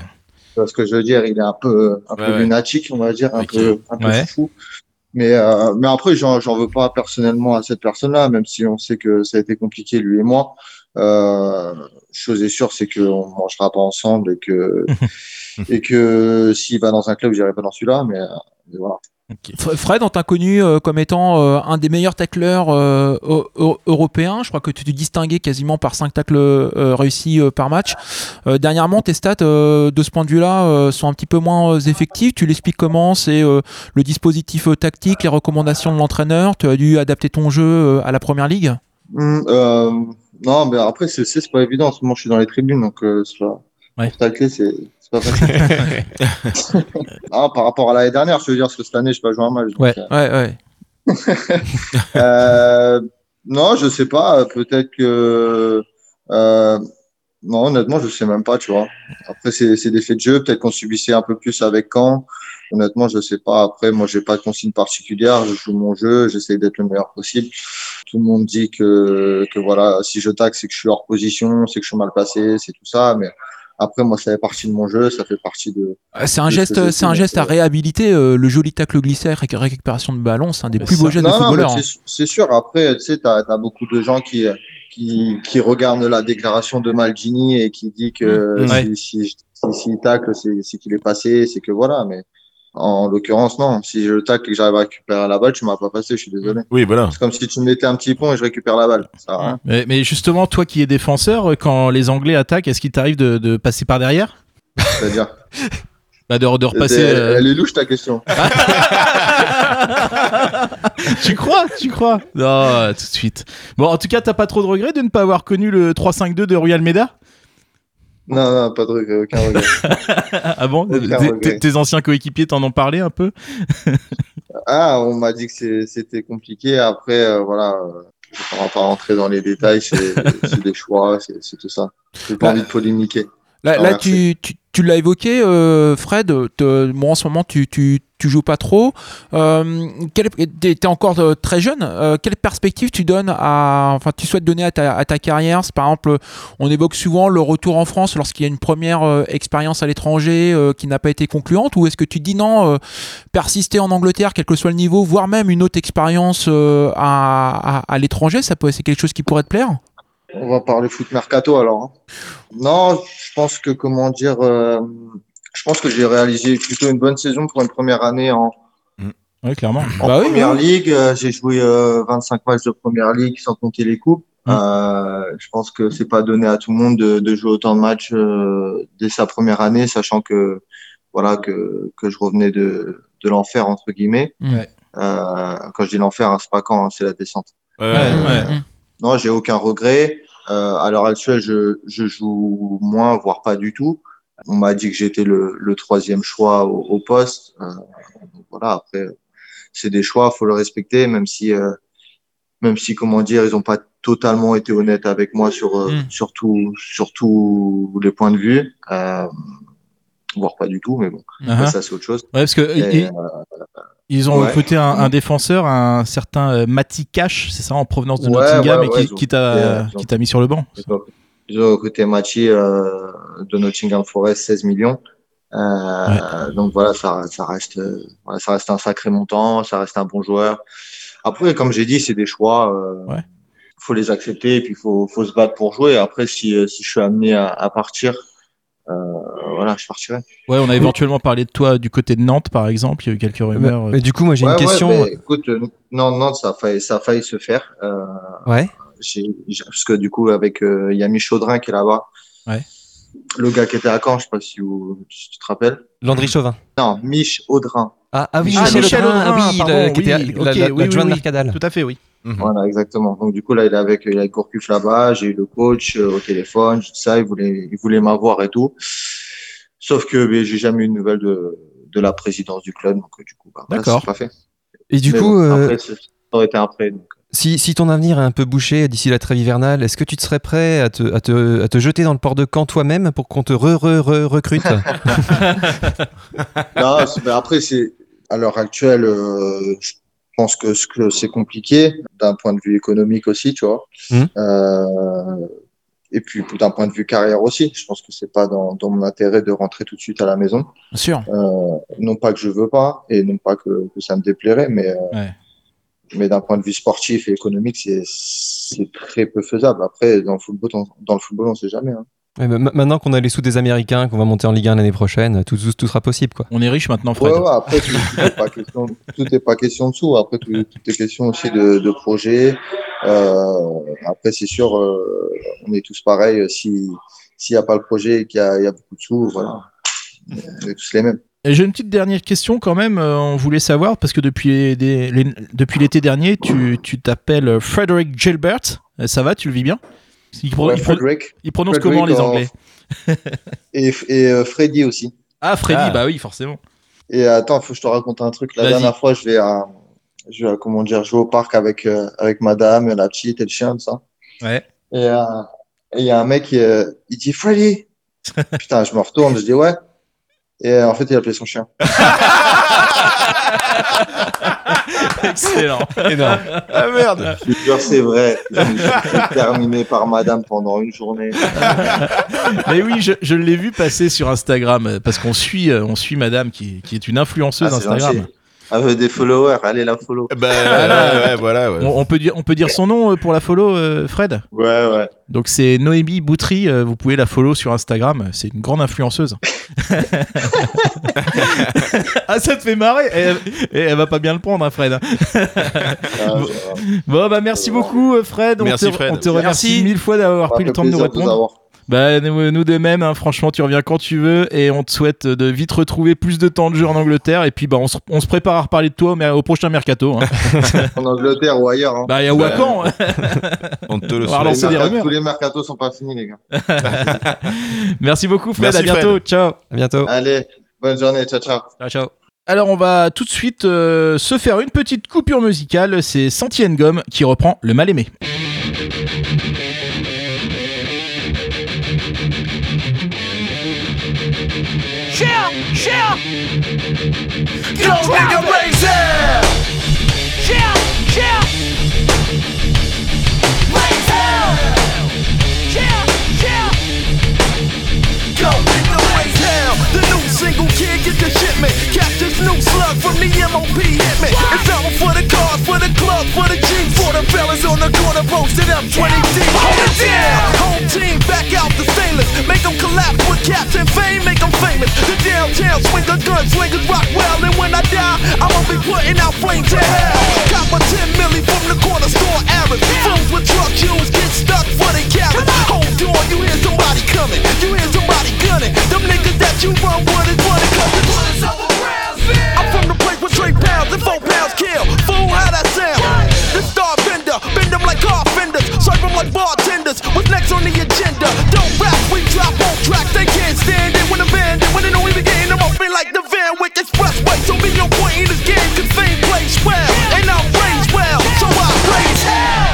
Tu vois ce que je veux dire Il est un peu, un
Ouais,
peu lunatique, on va dire, un peu, un peu fou. Mais, euh, mais après, j'en, j'en veux pas personnellement à cette personne-là, même si on sait que ça a été compliqué lui et moi. Euh, chose est sûre, c'est qu'on mangera pas ensemble et que et que s'il va dans un club, j'irai pas dans celui-là. Mais, euh, mais voilà.
Fred, on t'a connu euh, comme étant euh, un des meilleurs tacleurs euh, eu- eu- européens. Je crois que tu te distinguais quasiment par 5 tacles euh, réussis euh, par match. Euh, dernièrement, tes stats euh, de ce point de vue-là euh, sont un petit peu moins euh, effectives. Tu l'expliques comment? C'est euh, le dispositif euh, tactique, les recommandations de l'entraîneur? Tu as dû adapter ton jeu euh, à la première ligue?
Euh, non, mais après, c'est, pas évident. En ce moment, je suis dans les tribunes, donc euh, c'est pas,
Ouais.
pour tacler, c'est, c'est pas facile. non, par rapport à l'année dernière, je veux dire, parce que cette année, je pas joué un match.
Ouais.
euh,
Ouais, ouais.
Euh, non, je sais pas. euh, Peut-être que. Euh, non, honnêtement, je sais même pas, tu vois. Après, c'est des faits de jeu. Peut-être qu'on subissait un peu plus avec Caen. Honnêtement, je sais pas. Après, moi, j'ai pas de consigne particulière. Je joue mon jeu. J'essaie d'être le meilleur possible. Tout le monde dit que, que voilà, si je taxe, c'est que je suis hors position, c'est que je suis mal passé, c'est tout ça. Mais après, moi, ça fait partie de mon jeu. Ça fait partie de.
Euh, C'est un
de
geste, c'est un geste à réhabiliter. euh, le joli tacle glissé avec récupération de ballon, c'est un des plus beaux gestes de footballeur. hein.
c'est- sûr. Après, tu sais, t'as as beaucoup de gens qui, qui, qui regardent la déclaration de Maldini et qui dit que
Mmh. Ouais.
si, si, si, s'il tacle, c'est c'est qu'il est passé, c'est que voilà. Mais en l'occurrence, non. Si je tacle et que j'arrive à récupérer la balle, tu m'as pas passé, je suis désolé.
Oui, voilà.
C'est comme si tu me mettais un petit pont et je récupère la balle. Ça
mais, mais justement, toi qui es défenseur, quand les Anglais attaquent, est-ce qu'il t'arrive de, de passer par derrière?
C'est-à-dire?
bah de, de repasser.
Elle,
euh,
elle est louche ta question.
tu crois? Tu crois? Non, tout de suite. Bon, en tout cas, t'as pas trop de regrets de ne pas avoir connu le 3-5-2 de Royal Meda
Non, non, pas de regret, aucun regret.
Ah bon Tes-
regret.
tes, tes anciens coéquipiers t'en ont parlé un peu
Ah, on m'a dit que c'était compliqué. Après, euh, voilà, euh, on va pas rentrer dans les détails. C'est des choix, c'est c'est tout ça. J'ai pas
Bah,
envie de polémiquer.
Là,
merci.
tu, tu, tu l'as évoqué, euh, Fred. moi, en ce moment, tu, tu, tu joues pas trop. Euh, T'es t'es encore euh, très jeune. Euh, quelle perspective tu donnes à, enfin, tu souhaites donner à ta, à ta carrière? C'est, Par exemple, on évoque souvent le retour en France lorsqu'il y a une première euh, expérience à l'étranger euh, qui n'a pas été concluante, ou est-ce que tu dis non, euh, persister en Angleterre, quel que soit le niveau, voire même une autre expérience euh, à, à, à l'étranger, ça peut, c'est quelque chose qui pourrait te plaire?
On va parler foot mercato alors. hein. Non, je pense que comment dire, euh, je pense que j'ai réalisé plutôt une bonne saison pour une première année en,
Oui, clairement.
en
Bah
première
oui.
ligue. Euh, J'ai joué euh, 25 matchs de première ligue sans compter les coupes.
Mm.
Euh, je pense que c'est pas donné à tout le monde de, de jouer autant de matchs euh, dès sa première année, sachant que voilà que que je revenais de de l'enfer entre guillemets.
Ouais.
Euh, quand je dis l'enfer, hein, c'est pas quand, hein, c'est la descente.
Ouais, ouais.
Non, j'ai aucun regret. Euh, à l'heure actuelle, je, je joue moins, voire pas du tout. On m'a dit que j'étais le, le troisième choix au, au poste. Euh, voilà, après, c'est des choix, faut le respecter, même si, euh, même si, comment dire, ils ont pas totalement été honnêtes avec moi sur, euh,
Mm.
sur, tout- sur tous les points de vue. Euh, voire pas du tout, mais bon,
Uh-huh.
ça c'est autre chose.
Ouais, parce que
Et,
ils, ont
ouais.
recruté un, un défenseur, un certain euh, Mati Cash, c'est ça, en provenance de
Ouais,
Nottingham,
ouais,
et qui, qui t'a
euh,
qui t'a mis sur le banc.
Ils ont- recruté Machi euh, de Nottingham Forest 16 millions. Euh, Donc voilà, ça, ça reste, euh, voilà, ça reste un sacré montant, ça reste un bon joueur. Après, comme j'ai dit, c'est des choix. Euh, faut les accepter et puis faut, faut se battre pour jouer. Après, si, euh, si je suis amené à, à partir, voilà, je partirai.
Ouais, on a éventuellement parlé de toi du côté de Nantes, par exemple. Il y a eu quelques rumeurs.
mais du coup, moi, j'ai une
ouais,
question.
mais écoute, euh, non, non, ça a failli, ça a failli se faire. Euh,
Ouais.
parce que du coup, avec euh, Yami Chaudrin qui est là-bas.
Ouais.
Le gars qui était à Caen, je sais pas si, vous, si tu te rappelles.
Landry Chauvin.
Non, Mich Audrin.
Ah, ah oui,
Michel
Michel, Audrin, ah oui,
pardon,
le- qui était
oui,
la-
ok,
la-
oui, oui, oui.
Mercadal.
Tout à fait, oui.
Voilà, exactement. Donc du coup, là, il est avec, il est avec là-bas. J'ai eu le coach euh, au téléphone, tout ça. Il voulait, il voulait m'avoir et tout. Sauf que ben, j'ai jamais eu de nouvelles de, de la présidence du club. Donc du coup, bah,
D'accord.
c'est pas fait.
Et du
Mais
coup,
bon,
euh,
après, ça aurait été donc.
Si, si ton avenir est un peu bouché d'ici la trêve hivernale, est-ce que tu te serais prêt à te, à te, à te jeter dans le port de Caen toi-même pour qu'on te re-re-re-recrute
Non, c'est- mais après, c'est à l'heure actuelle, euh, je pense que, ce que c'est compliqué d'un point de vue économique aussi, tu vois.
Mhm.
Euh, et puis d'un point de vue carrière aussi, je pense que c'est pas dans, dans mon intérêt de rentrer tout de suite à la maison.
Bien sûr.
Euh, non pas que je veux pas et non pas que, que ça me déplairait, mais euh, mais d'un point de vue sportif et économique, c'est c'est très peu faisable. Après, dans le football, on, dans le football, on sait jamais. Hein.
Bah, Maintenant qu'on a les sous des Américains, qu'on va monter en Ligue 1 l'année prochaine, tout, tout, tout sera possible. Quoi.
On est riche maintenant,
Ouais, ouais, après, tout tout est pas question, pas de sous. Après, tout, tout est question aussi de, de projet. Euh, après, c'est sûr, euh, on est tous pareils. Si s'il n'y a pas le projet et qu'il y a, il y a beaucoup de sous, voilà, on est tous les mêmes.
J'ai une petite dernière question quand même. euh, on voulait savoir, parce que depuis les- des- les- depuis l'été dernier, tu tu t'appelles Frederick Gilbert. Ça va, tu le vis bien? Il, pro-
Ouais,
il pro-
Frederick.
il prononce
Frederick
comment les Anglais
Et, et euh, Freddy aussi.
Ah, Freddy,
Ah.
bah oui, forcément.
Et attends, faut que je te raconte un truc. La dernière fois, je vais à, je vais à, comment dire, jouer au parc avec, euh, avec madame, la petite et le chien, tout ça.
Ouais.
Et euh, il y a un mec, qui, euh, il dit Freddy. Putain, je me retourne, je dis ouais. Et euh, en fait, il appelait son chien.
Excellent.
Énorme.
Ah merde.
Je jure, c'est vrai. Je me suis fait terminer par madame pendant une journée.
Mais oui, je, je l'ai vu passer sur Instagram parce qu'on suit, euh, on suit Madame qui, qui est une influenceuse
Ah,
Instagram.
gentil. Avec des followers, allez la follow.
Bah, ouais, ouais, voilà. Ouais.
On, on peut dire, on peut dire son nom euh, pour la follow, euh, Fred?
Ouais, ouais.
Donc c'est Noémie Boutry. euh, vous pouvez la follow sur Instagram. C'est une grande influenceuse. ah, ça te fait marrer. Et, elle- et elle va pas bien le prendre, hein, Fred. bon, bon, bah merci beaucoup, Fred. On
Merci,
te,
Fred.
on te remercie
Merci.
mille fois d'avoir pris le temps de nous répondre. Bah, nous, nous de même, hein, franchement, tu reviens quand tu veux et on te souhaite de vite retrouver plus de temps de jeu en Angleterre. Et puis, bah, on se, on se prépare à reparler de toi mais au prochain mercato. hein.
En Angleterre ou ailleurs. Hein.
bah, il y a Wacan.
On te le
On va
Tous les
relancer des
mercatos-
rumeurs.
Tous les mercatos sont pas finis, les gars.
Merci beaucoup, Fred.
Merci,
à bientôt.
Fred.
Ciao.
À bientôt.
Allez, bonne journée. Ciao, ciao.
Ciao, ciao. Alors on va tout de suite euh, se faire une petite coupure musicale. C'est Santi Gomme qui reprend Le Mal Aimé.
Yeah. Go bring. Yeah, yeah. Yeah, yeah. The new single kid get the shipment. Cap new slug from the MOP hit me. It's out for the cars, for the club, for the G, for the fellas on the corner posted up 20 deep. Hold it down. Home team back out the stainless. Make them collapse with caps and fame, make them famous. The downtown swinger gun swingers rock well. And when I die, I'ma be putting out flames to hell. Cop a 10 milli from the corner store Arabs. Fools with truck shoes get stuck for they carrots. Hold on, you hear somebody coming. You hear somebody gunning. Them niggas that you run with is running cause the I'm from the place with three pounds and four pounds kill. Fool, how that sound? This star bender, bend them like car fenders, serve them like bartenders. What's next on the agenda? Don't rap, we drop on tracks. They can't stand it when the band. When they we be getting them off me like the Van Wick Expressway. So be your point in this game, cause fame plays well. And I range well, so I raise hell.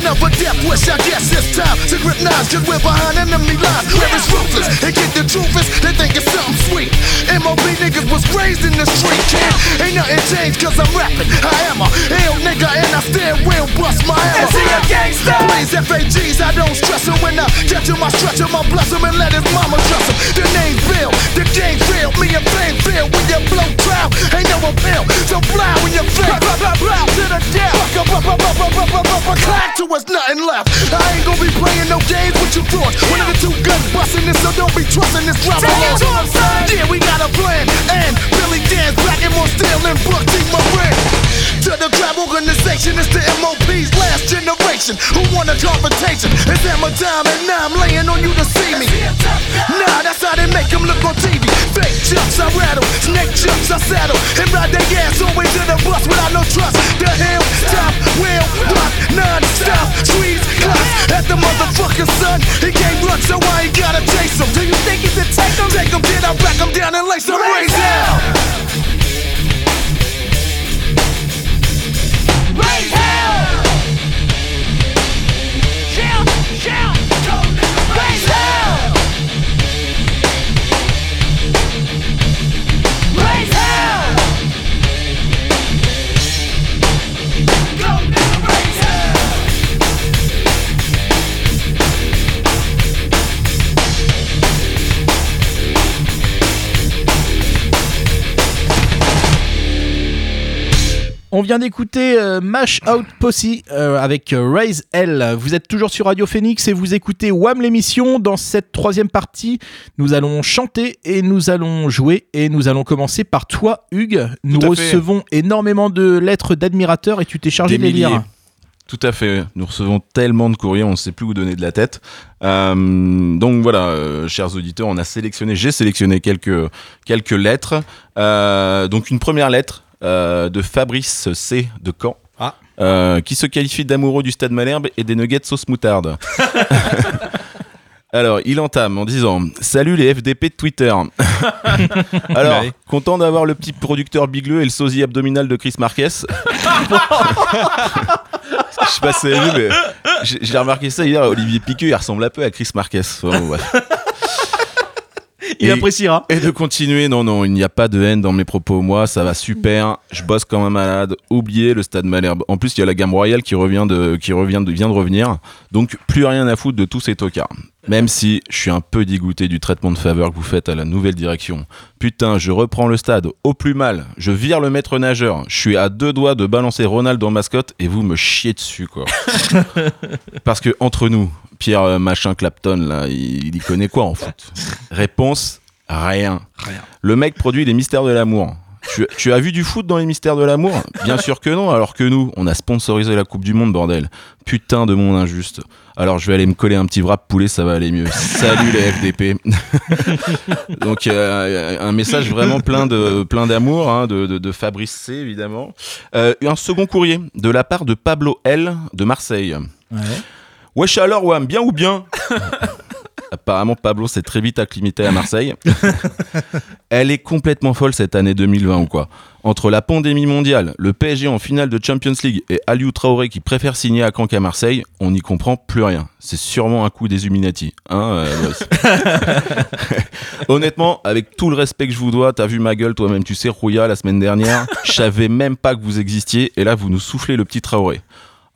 Another death wish. I guess it's time to grip knives, cause we're behind enemy lines. Where it's ruthless. And get the truth is, they think it's something sweet. MOB niggas was raised in the street, kid. Ain't nothing changed cause I'm rapping. I am a ill nigga and I still will bust my ass.
Is he a gangster?
Please, FAGs, I don't stress him when I get to my stretch him, I bless him and let his mama trust him. The name's Bill, the game's real. Me and Fame feel when you blow trial. Ain't no appeal, so fly when you feel. Blow, blow, blow to the death. Clack to us, nothing left. I be playing no games with your thoughts. One of the two guns busting this, so don't be trusting this drop.
Take it him, son.
Yeah, we got a plan. And Billy Dan's back and more steel and Buck T. Moran. To the crab organization, it's the MOP's last generation who want a confrontation. It's hammer time and now I'm laying on you to see me. Nah, that's how they make them look on TV. Fake jumps I rattle, snake jumps I saddle, and ride their ass always to the bus without no trust. The hill, top, wheel, rock, non-stop, squeeze, class at the motherfucker son. He can't run, so I ain't gotta chase him. Do you think he can take him? Take him, then I back him down and lace him, raise hell.
Raise hell! Shout, shout! Raise
On vient d'écouter euh, Mash Out Posse euh, avec euh, Raise L. Vous êtes toujours sur Radio Phoenix et vous écoutez Wham l'émission. Dans cette troisième partie, nous allons chanter et nous allons jouer et nous allons commencer par toi, Hugues. Nous
fait.
recevons énormément de lettres d'admirateurs et tu t'es chargé
Des
de les lire.
Tout à fait. Nous recevons tellement de courriers, on ne sait plus où donner de la tête. Euh, donc voilà, euh, chers auditeurs, on a sélectionné, j'ai sélectionné quelques quelques lettres. Euh, donc une première lettre de Fabrice C de Caen. euh, qui se qualifie d'amoureux du stade Malherbe et des nuggets sauce moutarde. Alors, il entame en disant Salut les FDP de Twitter. Alors,
Ouais.
content d'avoir le petit producteur bigleux et le sosie abdominal de Chris Marquez. Je sais pas si vous avez vu, mais j'ai remarqué ça hier. Olivier Piqueux, il ressemble un peu à Chris Marquez. Enfin, bref.
Il
Et-
appréciera.
Et de continuer, non, non, il n'y a pas de haine dans mes propos. Moi, ça va super. Je bosse comme un malade. Oubliez le stade Malherbe. En plus, il y a la gamme royale qui revient de, qui revient de, vient de revenir. Donc, plus rien à foutre de tous ces tocards. Même si je suis un peu dégoûté du traitement de faveur que vous faites à la nouvelle direction. Putain, je reprends le stade au plus mal. Je vire le maître nageur. Je suis à deux doigts de balancer Ronald en mascotte et vous me chiez dessus, quoi. Parce que entre nous, Pierre euh, machin Clapton, là, il, il y connaît quoi en foot? Réponse rien. Le mec produit les mystères de l'amour. Tu, tu as vu du foot dans les mystères de l'amour? Bien sûr que non, alors que nous, on a sponsorisé la Coupe du Monde, bordel. Putain de monde injuste. Alors je vais aller me coller un petit wrap poulet, ça va aller mieux. Salut les FDP. Donc euh, un message vraiment plein de plein d'amour, hein, de, de, de Fabrice C évidemment. Euh, un second courrier de la part de Pablo L de Marseille. Wesh alors Wam, bien ou bien? Apparemment Pablo s'est très vite acclimaté à Marseille. Elle est complètement folle cette année 2020 ou quoi. Entre la pandémie mondiale, le PSG en finale de Champions League et Aliou Traoré qui préfère signer à Caen qu'à Marseille, on n'y comprend plus rien. C'est sûrement un coup des Illuminati. Hein, euh, Honnêtement, avec tout le respect que je vous dois, t'as vu ma gueule toi-même, tu sais, Rouya, la semaine dernière, je savais même pas que vous existiez et là vous nous soufflez le petit Traoré.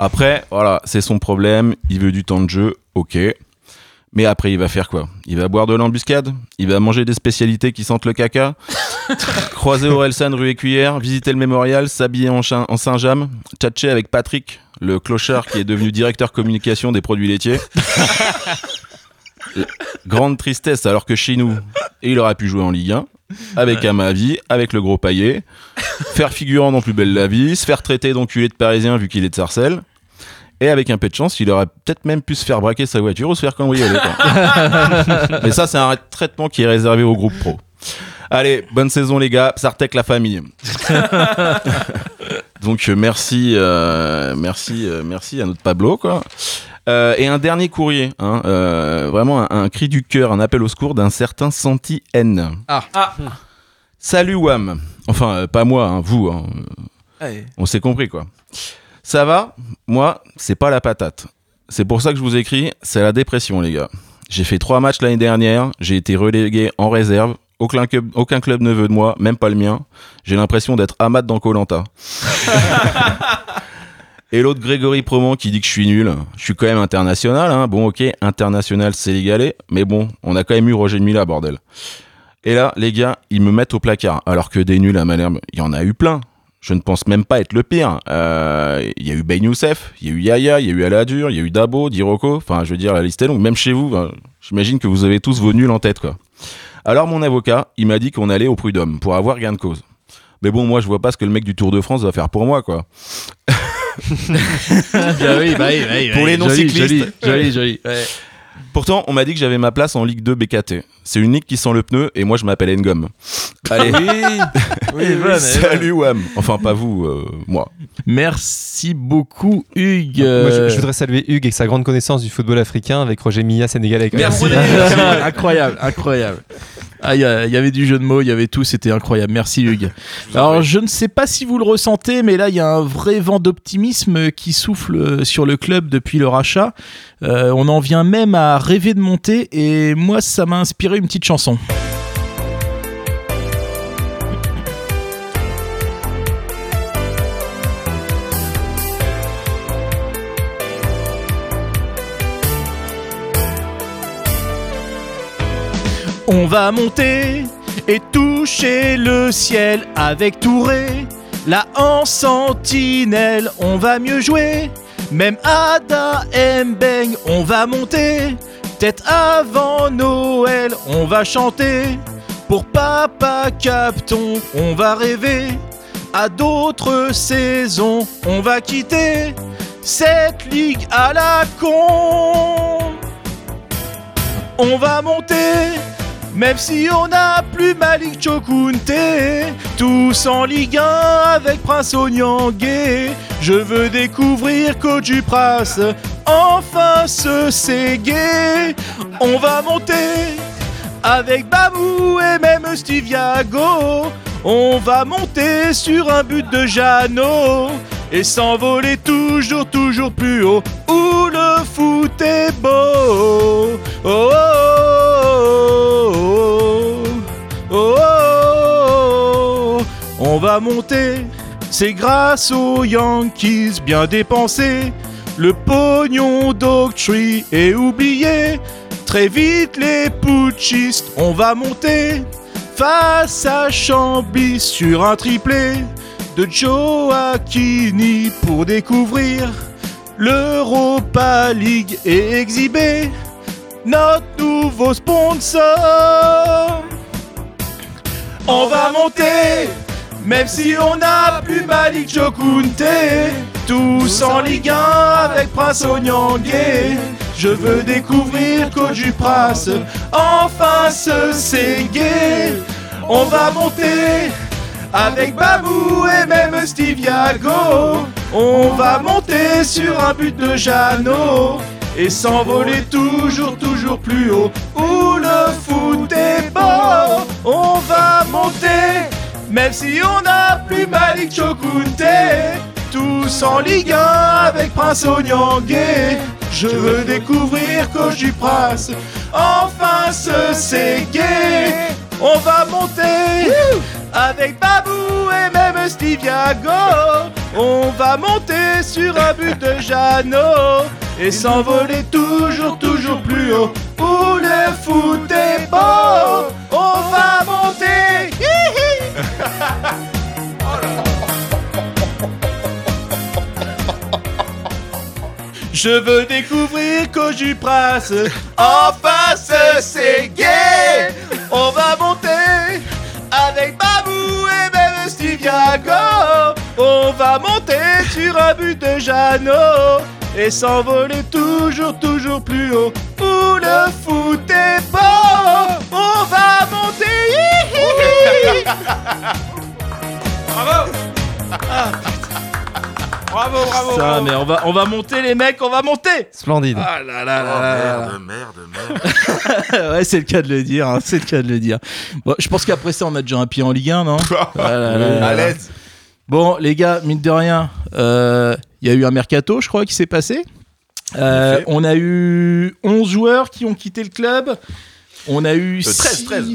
Après, voilà, c'est son problème, il veut du temps de jeu, ok. Mais après, il va faire quoi? Il va boire de l'embuscade? Il va manger des spécialités qui sentent le caca? Croiser Orelsan rue Écuyère Visiter le mémorial S'habiller en, Saint-James Tchatcher avec Patrick, le clochard qui est devenu directeur communication des produits laitiers. Grande tristesse alors que chez nous, il aurait pu jouer en Ligue 1 avec Amavi, avec le gros paillet, faire figurant dans Plus belle la vie, se faire traiter d'enculé de parisien vu qu'il est de Sarcelles. Et avec un peu de chance, il aurait peut-être même pu se faire braquer sa voiture ou se faire cambrioler. quoi. Mais ça, c'est un traitement qui est réservé au groupe pro. Allez, bonne saison les gars, Sartec la famille. Donc euh, merci, euh, merci, euh, merci à notre Pablo quoi. Euh, et un dernier courrier, hein, euh, vraiment un, un cri du cœur, un appel au secours d'un certain Santi N.
Ah.
Salut Wam. Enfin, euh, pas moi, hein, vous. hein. On s'est compris quoi. Ça va Moi, c'est pas la patate. C'est pour ça que je vous écris, c'est la dépression les gars. J'ai fait trois matchs l'année dernière, j'ai été relégué en réserve. Aucun club, aucun club ne veut de moi, même pas le mien. J'ai l'impression d'être Ahmad dans Colanta. Et l'autre Grégory Proman qui dit que je suis nul. Je suis quand même international, hein. Bon, ok, international sénégalais, mais bon, on a quand même eu Roger Mila, bordel. Et là, les gars, ils me mettent au placard. Alors que des nuls à Malherbe, il y en a eu plein. Je ne pense même pas être le pire. Euh, Il y a eu Ben Youssef, il y a eu Yaya, il y a eu Aladur, il y a eu Dabo, Diroko. Enfin, je veux dire, la liste est longue. Même chez vous, hein, j'imagine que vous avez tous vos nuls en tête, quoi. Alors, mon avocat, il m'a dit qu'on allait au prud'homme pour avoir gain de cause. Mais bon, moi, je vois pas ce que le mec du Tour de France va faire pour moi, quoi.
Oui, bah oui, bah oui,
pour
oui,
les non-cyclistes.
joli, joli, joli, ouais.
Pourtant, on m'a dit que j'avais ma place en Ligue 2 BKT. C'est une ligue qui sent le pneu et moi je m'appelle Ngom. Allez.
Oui, oui, oui, bonne,
Salut Wam. Enfin, pas vous, euh, moi.
Merci beaucoup, Hugues.
Moi, je, je voudrais saluer Hugues et sa grande connaissance du football africain avec Roger Milla, sénégalais.
Merci. incroyable, incroyable. Ah, il y, avait du jeu de mots, il y avait tout, c'était incroyable. Merci Hugues. Alors, je ne sais pas si vous le ressentez, mais là, il y a un vrai vent d'optimisme qui souffle euh, sur le club depuis le rachat. Euh, on en vient même à rêver de monter, et moi, ça m'a inspiré une petite chanson. On va monter et toucher le ciel avec Touré. Là en sentinelle, on va mieux jouer. Même Ada Mbeng, on va monter. Peut-être avant Noël, on va chanter. Pour Papa Capton, on va rêver. À d'autres saisons, on va quitter cette ligue à la con. On va monter, même si on n'a plus Malik Chokunte. Tous en Ligue 1 avec Prince Onyangé. Je veux découvrir Coach Prince, enfin ce ségué. On va monter avec Babou et même Steve. On va monter sur un but de Jeannot et s'envoler toujours, toujours plus haut où le foot est beau. Oh, oh, oh, va monter, c'est grâce aux Yankees bien dépensés. Le pognon d'Octree est oublié. Très vite les putschistes, on va monter face à Chambly sur un triplé de Joe Aquini pour découvrir l'Europa League et exhiber notre nouveau sponsor. On va monter Même si on n'a plus Malik Jokunte, tous en Ligue 1 avec Prince Onyangé. Je veux découvrir du Prince, enfin ce ségué. On va monter avec Babou et même Steve Yago. On va monter sur un but de Jeannot et s'envoler toujours, toujours plus haut. Où le foot est beau, on va monter, même si on n'a plus Malik Chokunte. Tous en Ligue 1 avec Prince Onyangé. Je veux découvrir Coach du Prince, enfin ce ségué. On va monter avec Babou et même Steve Yago. On va monter sur un but de Jeannot et s'envoler toujours, toujours plus haut. Où le foot est beau, on va Je veux découvrir Coach du Prince. Enfin, ce c'est gay. On va monter avec Babou et même Steve Yago. On va monter sur un but de Jeannot et s'envoler toujours, toujours plus haut. Où le foot est beau, on va monter. Hihi.
Bravo Bravo, bravo,
Ça, mais on va, on va monter les mecs, on va monter
Splendide.
Ah là là là
Oh,
là
merde, merde, merde.
ouais, c'est le cas de le dire, hein, c'est le cas de le dire. Bon, je pense qu'après ça, on a déjà un pied en Ligue 1, non Ah là là là
À l'aise.
Bon, les gars, mine de rien, euh, il y a eu un mercato, je crois, qui s'est passé. Euh, on a eu 11 joueurs qui ont quitté le club. On a eu
13,
six-
13.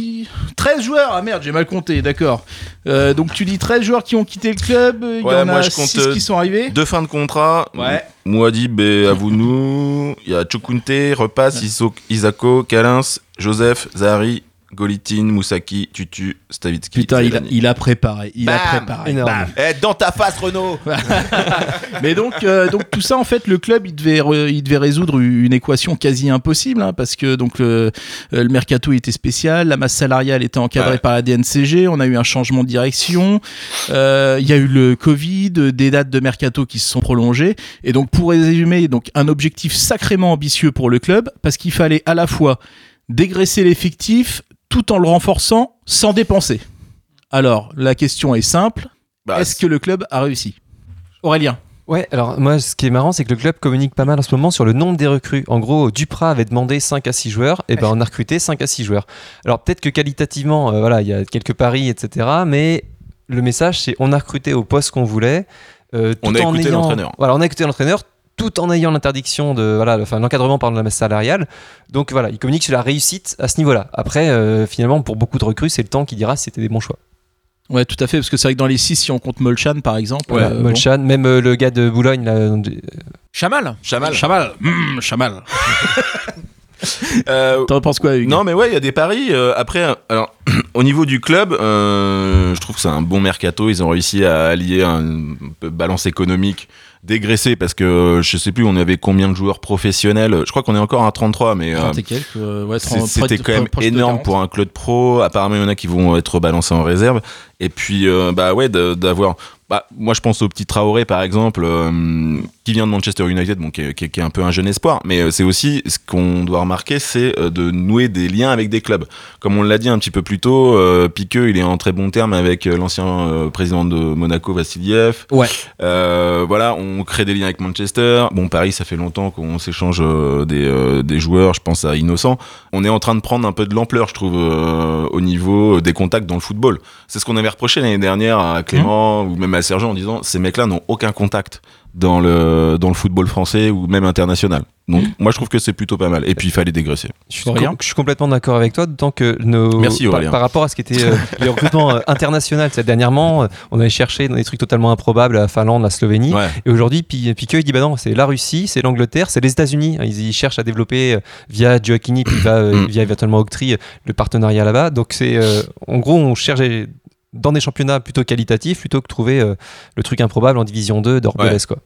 13 joueurs. Ah merde, j'ai mal compté, d'accord. Euh, donc tu dis 13 joueurs qui ont quitté le club, il y en
moi
a
je compte
6
euh,
qui sont arrivés.
deux fins de contrat.
Ouais.
Mouadib et Avounou. Il y a Chukunte, Repas, Isako, Kalins, Joseph, Zahari, Golitin, Moussaki, Tutu, Stavitsky.
Putain, il a,
Zelani.
il a préparé. Il a préparé.
Énorme.
Bam.
Eh, dans ta face, Renault
Mais donc, euh, donc tout ça, en fait, le club, il devait, re- il devait résoudre une équation quasi impossible, hein, parce que donc le, euh, le mercato était spécial, la masse salariale était encadrée
Ouais.
par la DNCG, on a eu un changement de direction, euh, il y a eu le Covid, des dates de mercato qui se sont prolongées, et donc pour résumer, donc un objectif sacrément ambitieux pour le club, parce qu'il fallait à la fois dégraisser l'effectif tout en le renforçant sans dépenser. Alors, la question est simple.
Bah,
Est-ce que le club a réussi? Aurélien
Ouais, alors moi, ce qui est marrant, c'est que le club communique pas mal en ce moment sur le nombre des recrues. En gros, Duprat avait demandé 5 à 6 joueurs, et ben on a recruté 5 à 6 joueurs. Alors peut-être que qualitativement, euh, voilà, il y a quelques paris, etc. Mais le message, c'est on a recruté au poste qu'on voulait. euh,
On a
en
écouté
ayant-
l'entraîneur.
Voilà, on a écouté l'entraîneur tout en ayant l'interdiction de voilà enfin l'encadrement par la masse salariale donc voilà il communique sur la réussite à ce niveau là après euh, finalement pour beaucoup de recrues c'est le temps qui dira si c'était des bons choix
Ouais, tout à fait, parce que c'est vrai que dans les 6, si on compte Molchan par exemple.
Ouais,
euh, bon.
Molchan, même euh, le gars de Boulogne là, euh,
Chamal
Chamal.
Chamal, Mmh, Chamal.
Euh,
T'en penses quoi, Hugues
Non, mais ouais, il y a des paris. euh, après, alors, au niveau du club, euh, je trouve que c'est un bon mercato. Ils ont réussi à allier un peu balance économique dégraissée parce que euh, je sais plus, on avait combien de joueurs professionnels. Je crois qu'on est encore à 33, mais. euh,
30 et quelques, euh, ouais,
c'est-
30,
C'était quand même énorme
40.
pour un club pro. Apparemment, il y en a qui vont être balancés en réserve. Et puis, euh, bah ouais, d'avoir. Bah, moi, je pense au petit Traoré, par exemple, euh, qui vient de Manchester United, bon, qui, est, qui est- qui est un peu un jeune espoir. Mais c'est aussi ce qu'on doit remarquer, c'est de nouer des liens avec des clubs. Comme on l'a dit un petit peu plus tôt, euh, Piqueux, il est en très bon terme avec l'ancien président de Monaco, Vassiliev.
Ouais.
Voilà, on crée des liens avec Manchester. Bon, Paris, ça fait longtemps qu'on s'échange euh, des, euh, des joueurs. Je pense à Innocent. On est en train de prendre un peu de l'ampleur, je trouve, euh, au niveau des contacts dans le football. C'est ce qu'on avait reproché l'année dernière à Clément ou même à Sergent en disant ces mecs-là n'ont aucun contact dans le dans le football français ou même international. Donc, moi, je trouve que c'est plutôt pas mal. Et puis, il fallait dégraisser.
Je suis, com- je suis complètement d'accord avec toi, d'autant que nos,
Merci,
par,
Aurélien.
par rapport à ce qui était euh, les recrutements euh, internationaux, c'est dernièrement, euh, on avait cherché dans des trucs totalement improbables la Finlande, la Slovénie,
Ouais.
et aujourd'hui, Pi- Piqueux, il dit bah non, c'est la Russie, c'est l'Angleterre, c'est les États-Unis. Ils, ils cherchent à développer euh, via Gioacchini, puis va, euh,
Mm.
via éventuellement Octree, euh, le partenariat là-bas. Donc c'est, euh, en gros, on cherche dans des championnats plutôt qualitatifs plutôt que trouver euh, le truc improbable en Division 2 d'Orbelès, quoi.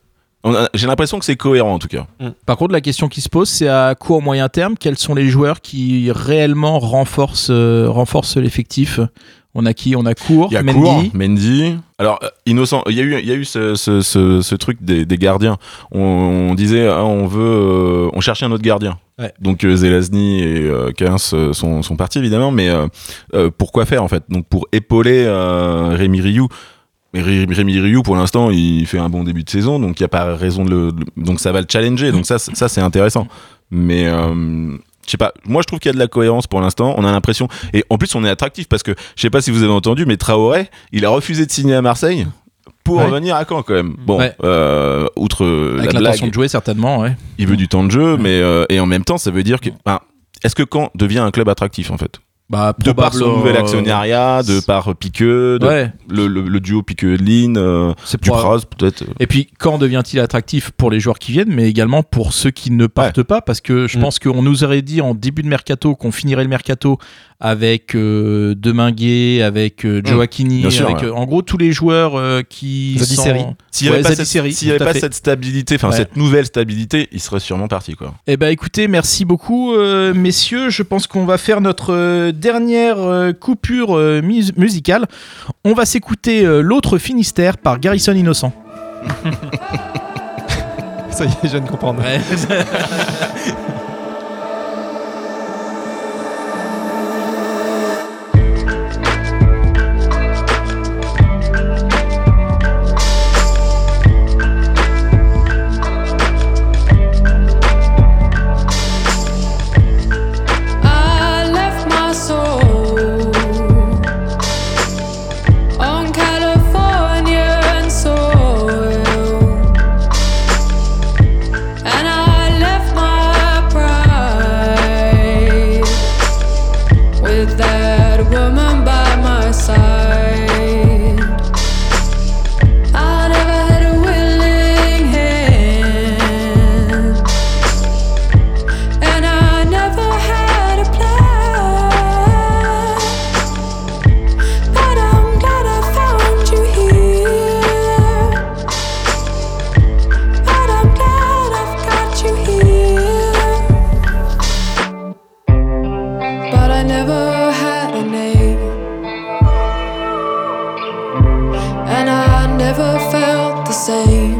J'ai l'impression que c'est cohérent en tout cas.
Par contre, la question qui se pose, c'est à court moyen terme, quels sont les joueurs qui réellement renforcent, euh, renforcent l'effectif? On a qui? On a Cour,
a
Mendy.
Cour, Mendy. Alors, euh, innocent, il y a eu, il y a eu ce, ce- ce- ce truc des, des gardiens. On, on disait, ah, on veut, euh, on cherchait un autre gardien.
Ouais.
Donc euh, Zelazny et euh, sont, sont partis évidemment, mais euh, euh, pourquoi faire en fait? Donc pour épauler euh, Rémi Rioux. Mais Ré- Rémi Rioux, pour l'instant, il fait un bon début de saison, donc il n'y a pas raison de le, donc ça va le challenger. Donc ça, c'est- ça c'est intéressant. Mais euh, je sais pas. Moi, je trouve qu'il y a de la cohérence pour l'instant. On a l'impression, et en plus, on est attractif parce que je sais pas si vous avez entendu, mais Traoré, il a refusé de signer à Marseille pour
Ouais.
revenir à Caen quand même. Bon,
Ouais.
euh, outre
Avec
la
l'intention
blague,
de jouer, certainement, ouais.
il veut du temps de jeu, mais euh, et en même temps, ça veut dire que, est-ce que Caen devient un club attractif en fait?
Bah,
de par son nouvel actionnariat, de par Piqueux, de-
Ouais.
le, le- le duo Piqueux-Lin, euh, Dupraz peut-être.
Et puis, quand devient-il attractif pour les joueurs qui viennent, mais également pour ceux qui ne partent pas? Parce que je
Mm.
pense qu'on nous aurait dit en début de mercato qu'on finirait le mercato avec euh, Deminguet, avec euh,
Mm. Bien sûr,
avec
ouais.
euh, en gros tous les joueurs euh, qui sont...
S'il n'y avait,
Ouais,
pas, cette,
Zadisseri,
s'il y avait pas cette stabilité, enfin
Ouais.
cette nouvelle stabilité, il serait sûrement parti quoi.
Eh ben écoutez, merci beaucoup euh, messieurs. Je pense qu'on va faire notre euh, dernière euh, coupure euh, mus- musicale. On va s'écouter euh, l'autre Finistère par Garrison Innocent.
Ça y est, je viens de comprendre.
never felt the same.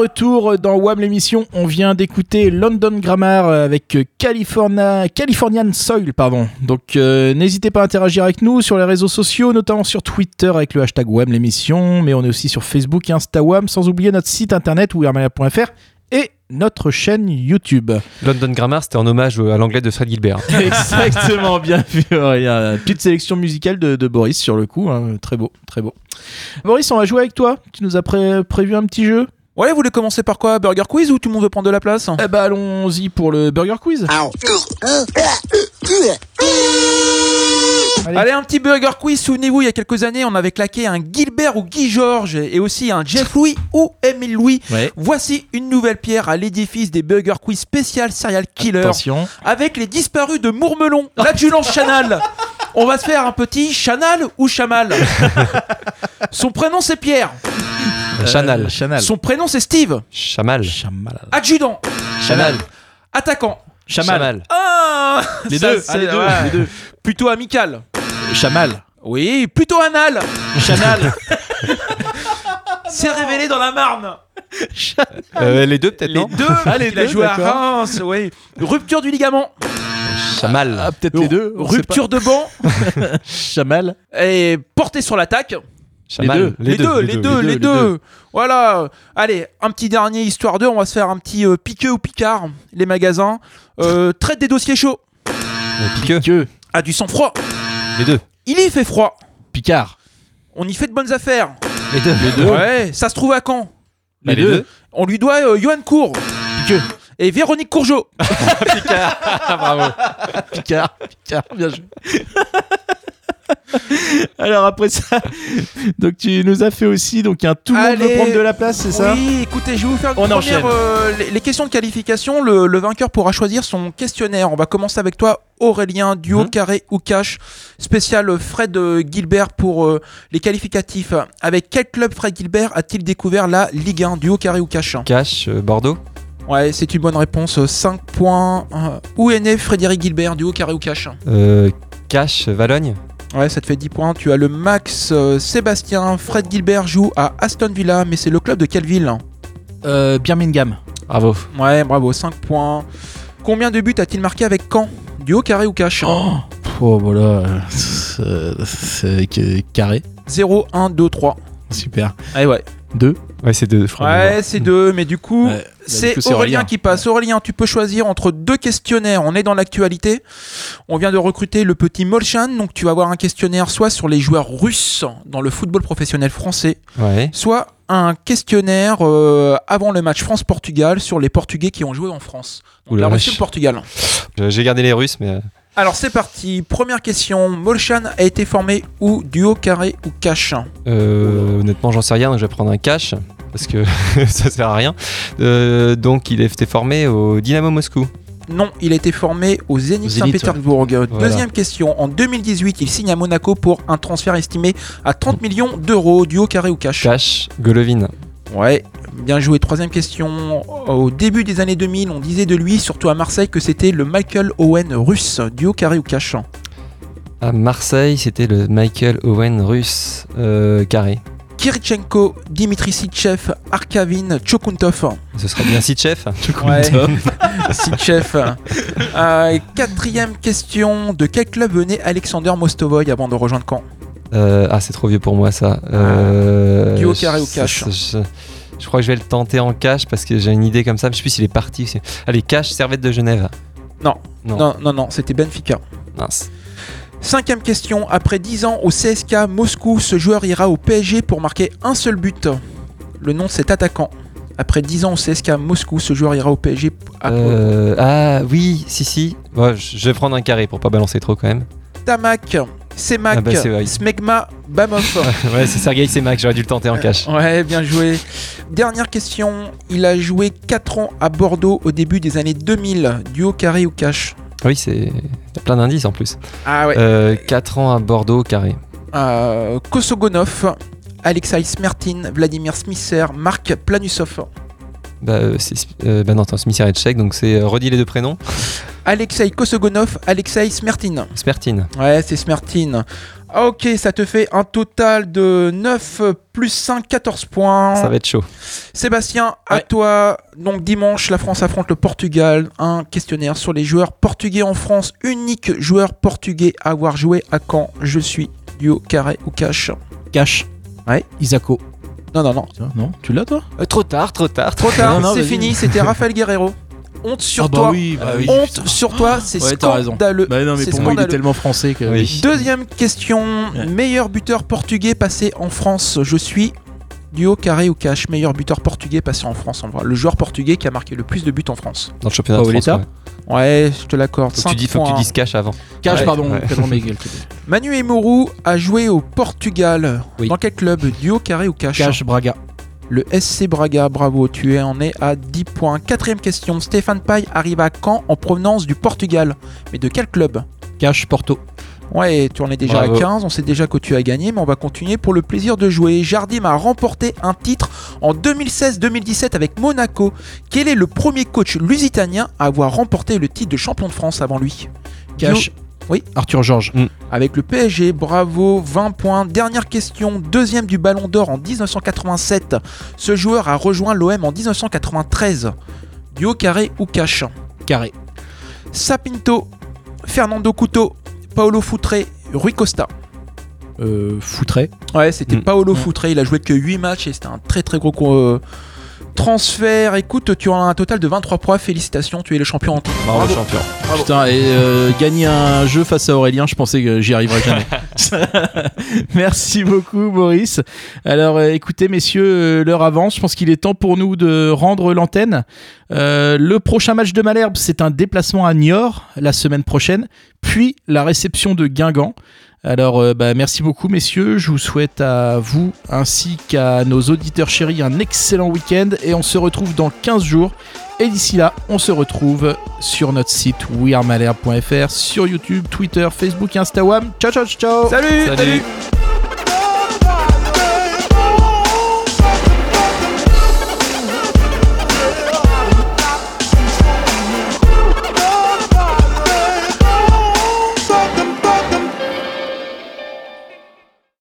Retour dans WAM l'émission, on vient d'écouter London Grammar avec California, Californian Soil. Pardon. Donc euh, n'hésitez pas à interagir avec nous sur les réseaux sociaux, notamment sur Twitter avec le hashtag WAM l'émission, mais on est aussi sur Facebook et Insta WAM, sans oublier notre site internet wearmania.fr et notre chaîne YouTube.
London Grammar, c'était en hommage à l'anglais de Fred Gilbert.
Exactement, bien vu. Petite sélection musicale de, de Boris sur le coup. hein. Très beau, très beau. Boris, on va jouer avec toi. Tu nous as pré- prévu un petit jeu?
Ouais, vous voulez commencer par quoi Burger Quiz ou tout le monde veut prendre de la place?
Eh bah allons-y pour le Burger Quiz.
Allez. un petit Burger Quiz. Souvenez-vous, il y a quelques années, on avait claqué un Gilbert ou Guy Georges et aussi un Jeff Louis ou Emile Louis.
Ouais.
Voici une nouvelle pierre à l'édifice des Burger Quiz spécial Serial Killer.
Attention.
Avec les disparus de Mourmelon, l'adjudant Chanal. On va se faire un petit Chanal ou Chamal. Son prénom c'est Pierre.
Chanal.
Chanal.
Son prénom c'est Steve.
Chamal.
Chamal.
Adjudant.
Chanal.
Attaquant.
Chamal.
Ah
Les deux,
c'est-
ah, les deux,
ouais.
les deux.
Plutôt amical.
Chamal.
Oui, plutôt anal.
Chanal.
C'est révélé dans la Marne.
Euh, les deux, peut-être,
Les
non
deux.
Ah, les
il a
deux,
joué à
d'accord.
Reims, oui. Rupture du ligament.
Chamal.
Ah, peut-être les deux. on sait
Rupture de banc.
Chamal.
Et porté sur l'attaque.
Chamal.
deux.
Les, deux, les deux, les deux. Voilà. Allez, un petit dernier histoire 2. On va se faire un petit euh, piqueux ou picard. Les magasins. Euh, traite des dossiers chauds.
Euh, Piqueux.
Que.
A du sang-froid.
Les deux.
Il y fait froid.
Picard.
On y fait de bonnes affaires.
Les deux.
Les deux.
Ouais, ça se trouve à Caen.
Les,
les
deux.
deux.
On lui doit euh, Johan Cour
Piqueux.
et Véronique Courgeot.
Bravo. Picard. Picard. Bien joué. Alors après ça, donc tu nous as fait aussi donc un tout le monde veut prendre de la place, c'est ça
Oui, écoutez, je vais vous faire une
On
première, euh, les, les questions de qualification. Le, le vainqueur pourra choisir son questionnaire. On va commencer avec toi, Aurélien, duo
Mhm.
carré ou cash. Spécial Fred euh, Gilbert pour euh, les qualificatifs. Avec quel club Fred Gilbert a-t-il découvert la Ligue 1, duo carré ou cash
Cash, euh, Bordeaux.
Ouais, c'est une bonne réponse. 5 points. Euh, où est né Frédéric Gilbert, duo carré ou cash
Euh, Cash, Valogne.
Ouais, ça te fait 10 points. Tu as le Max euh, Sébastien. Fred Gilbert joue à Aston Villa, mais c'est le club de quelle ville?
Euh, Birmingham.
Bravo.
Ouais, bravo, 5 points. Combien de buts a-t-il marqué avec Caen? Duo carré ou cash
Oh voilà, euh, c'est- carré.
0, 1, 2, 3.
Super.
Ouais, ouais.
Deux.
Ouais, c'est deux, je crois.
Ouais, c'est 2, mais du coup,
Ouais, bah,
c'est Aurélien
Aurélien.
qui passe. Aurélien, tu peux choisir entre deux questionnaires. On est dans l'actualité. On vient de recruter le petit Molchan, donc tu vas avoir un questionnaire soit sur les joueurs russes dans le football professionnel français,
Ouais.
soit un questionnaire euh, avant le match France-Portugal sur les Portugais qui ont joué en France. Donc la
la
Russie et le
vache.
Portugal.
Euh, J'ai gardé les Russes, mais. Euh,
Alors c'est parti. Première question. Molchan a été formé où? Duo, carré ou cash
Euh, honnêtement, j'en sais rien, donc je vais prendre un cash parce que ça sert à rien. Euh, donc, il a été formé au Dynamo Moscou.
Non, il a été formé au Zénith
Au Zénith,
Saint-Pétersbourg.
Voilà.
Deuxième question. En 2018, il signe à Monaco pour un transfert estimé à 30 millions d'euros. Duo, carré ou cash
Cash, Golovin.
Ouais, bien joué. Troisième question. Au début des années 2000, on disait de lui, surtout à Marseille, que c'était le Michael Owen russe. Duo, carré ou cash
À Marseille, c'était le Michael Owen russe euh, carré.
Kirichenko, Dimitri Sitchev, Arkavin, Chokuntov.
Ce sera bien Sitchef.
Ouais. Sitchev. Euh, quatrième question. De quel club venait Alexander Mostovoy avant de rejoindre Caen?
Euh, ah, c'est trop vieux pour moi ça. Euh,
Duo carré ou cash
je, je- je crois que je vais le tenter en cash parce que j'ai une idée comme ça. Je sais plus s'il est parti. Allez, cash, servette de Genève.
Non.
Non.
Non, non, non, c'était Benfica.
Mince.
Cinquième question. Après 10 ans au CSK Moscou, ce joueur ira au PSG pour marquer un seul but. Le nom de cet attaquant. Après 10 ans au CSK Moscou, ce joueur ira au PSG. à-
Euh, ah oui, si, si. Bon, je je vais prendre un carré pour pas balancer trop quand même.
Tamak, Semak,
Ah bah.
Smegma, Bamov.
ouais, c'est Sergei Semak, j'aurais dû le tenter en cash.
Ouais, bien joué. Dernière question. Il a joué 4 ans à Bordeaux au début des années 2000. Duo, carré ou cash
Oui, c'est. Il y a plein d'indices en plus.
Ah ouais.
Euh, 4 ans à Bordeaux, carré.
Euh, Kosogonov, Alexei Smertin, Vladimir Smisser, Marc Planusov.
Bah, euh, c'est. euh, bah non, attends, Smith et Tchèque, donc c'est. euh, redis les deux prénoms.
Alexei Kosogonov, Alexei Smertin.
Smertin.
Ouais, c'est Smertin. Ok, ça te fait un total de 9 plus 5, 14 points.
Ça va être chaud.
Sébastien, à toi. Donc dimanche, la France affronte le Portugal. Un questionnaire sur les joueurs portugais en France. Unique joueur portugais à avoir joué à Caen. Je suis duo carré ou cash.
Cash.
Ouais.
Isako.
Non, non, non.
Non, tu l'as toi
Euh, trop tard, trop tard.
Trop tard,
Non, non,
c'est
vas-y.
fini, c'était Raphaël Guerrero. Honte sur
Ah bah
toi.
oui, bah oui.
Honte sur toi, c'est
Ouais, t'as raison.
scandaleux.
Bah non, mais
C'est
pour moi, il est
scandaleux.
tellement français que.
Deuxième question. Meilleur buteur portugais passé en France. Je suis duo carré ou cash. Meilleur buteur portugais passé en France. En vrai. Le joueur portugais qui a marqué le plus de buts en France.
Dans le championnat de France.
Paoletta
ouais.
Ouais, je te l'accorde.
Faut que tu dis, faut que tu dises cash avant.
Cash,
Ouais.
pardon.
Ouais.
Manu Emourou a joué au Portugal.
Oui.
Dans quel club Duo carré ou cash
Cash Braga.
Le SC Braga, bravo, tu es en es à 10 points. Quatrième question, Stéphane Paille arrive à Caen en provenance du Portugal. Mais de quel club?
Cash Porto.
Ouais, tu en es déjà
Bravo.
à 15, on sait déjà que tu as gagné, mais on va continuer pour le plaisir de jouer. Jardim a remporté un titre en 2016-2017 avec Monaco. Quel est le premier coach lusitanien à avoir remporté le titre de champion de France avant lui?
Cash.
Oui.
Arthur Georges.
Avec le PSG, bravo, 20 points. Dernière question, deuxième du Ballon d'Or en 1987. Ce joueur a rejoint l'OM en 1993. Duo carré ou cash
Carré.
Sapinto, Fernando Couto, Paolo Foutré, Rui Costa.
Euh, Foutré.
Ouais, c'était
Mm.
Paolo
Mm.
Foutré. Il a joué que 8 matchs et c'était un très très gros euh, transfert. Écoute, tu as un total de 23 points. Félicitations, tu es le champion en titre.
Bravo, champion.
Putain, et euh, gagner un jeu face à Aurélien, je pensais que j'y arriverais jamais. Merci beaucoup, Maurice. Alors, euh, écoutez, messieurs, euh, l'heure avance. Je pense qu'il est temps pour nous de rendre l'antenne. Euh, le prochain match de Malherbe, c'est un déplacement à Niort la semaine prochaine, puis la réception de Guingamp. Alors, euh, bah, merci beaucoup, messieurs. Je vous souhaite à vous ainsi qu'à nos auditeurs chéris un excellent week-end et on se retrouve dans 15 jours. Et d'ici là, on se retrouve sur notre site wearemalherbe.fr, sur YouTube, Twitter, Facebook et Instagram. Ciao, ciao, ciao
Salut,
Salut.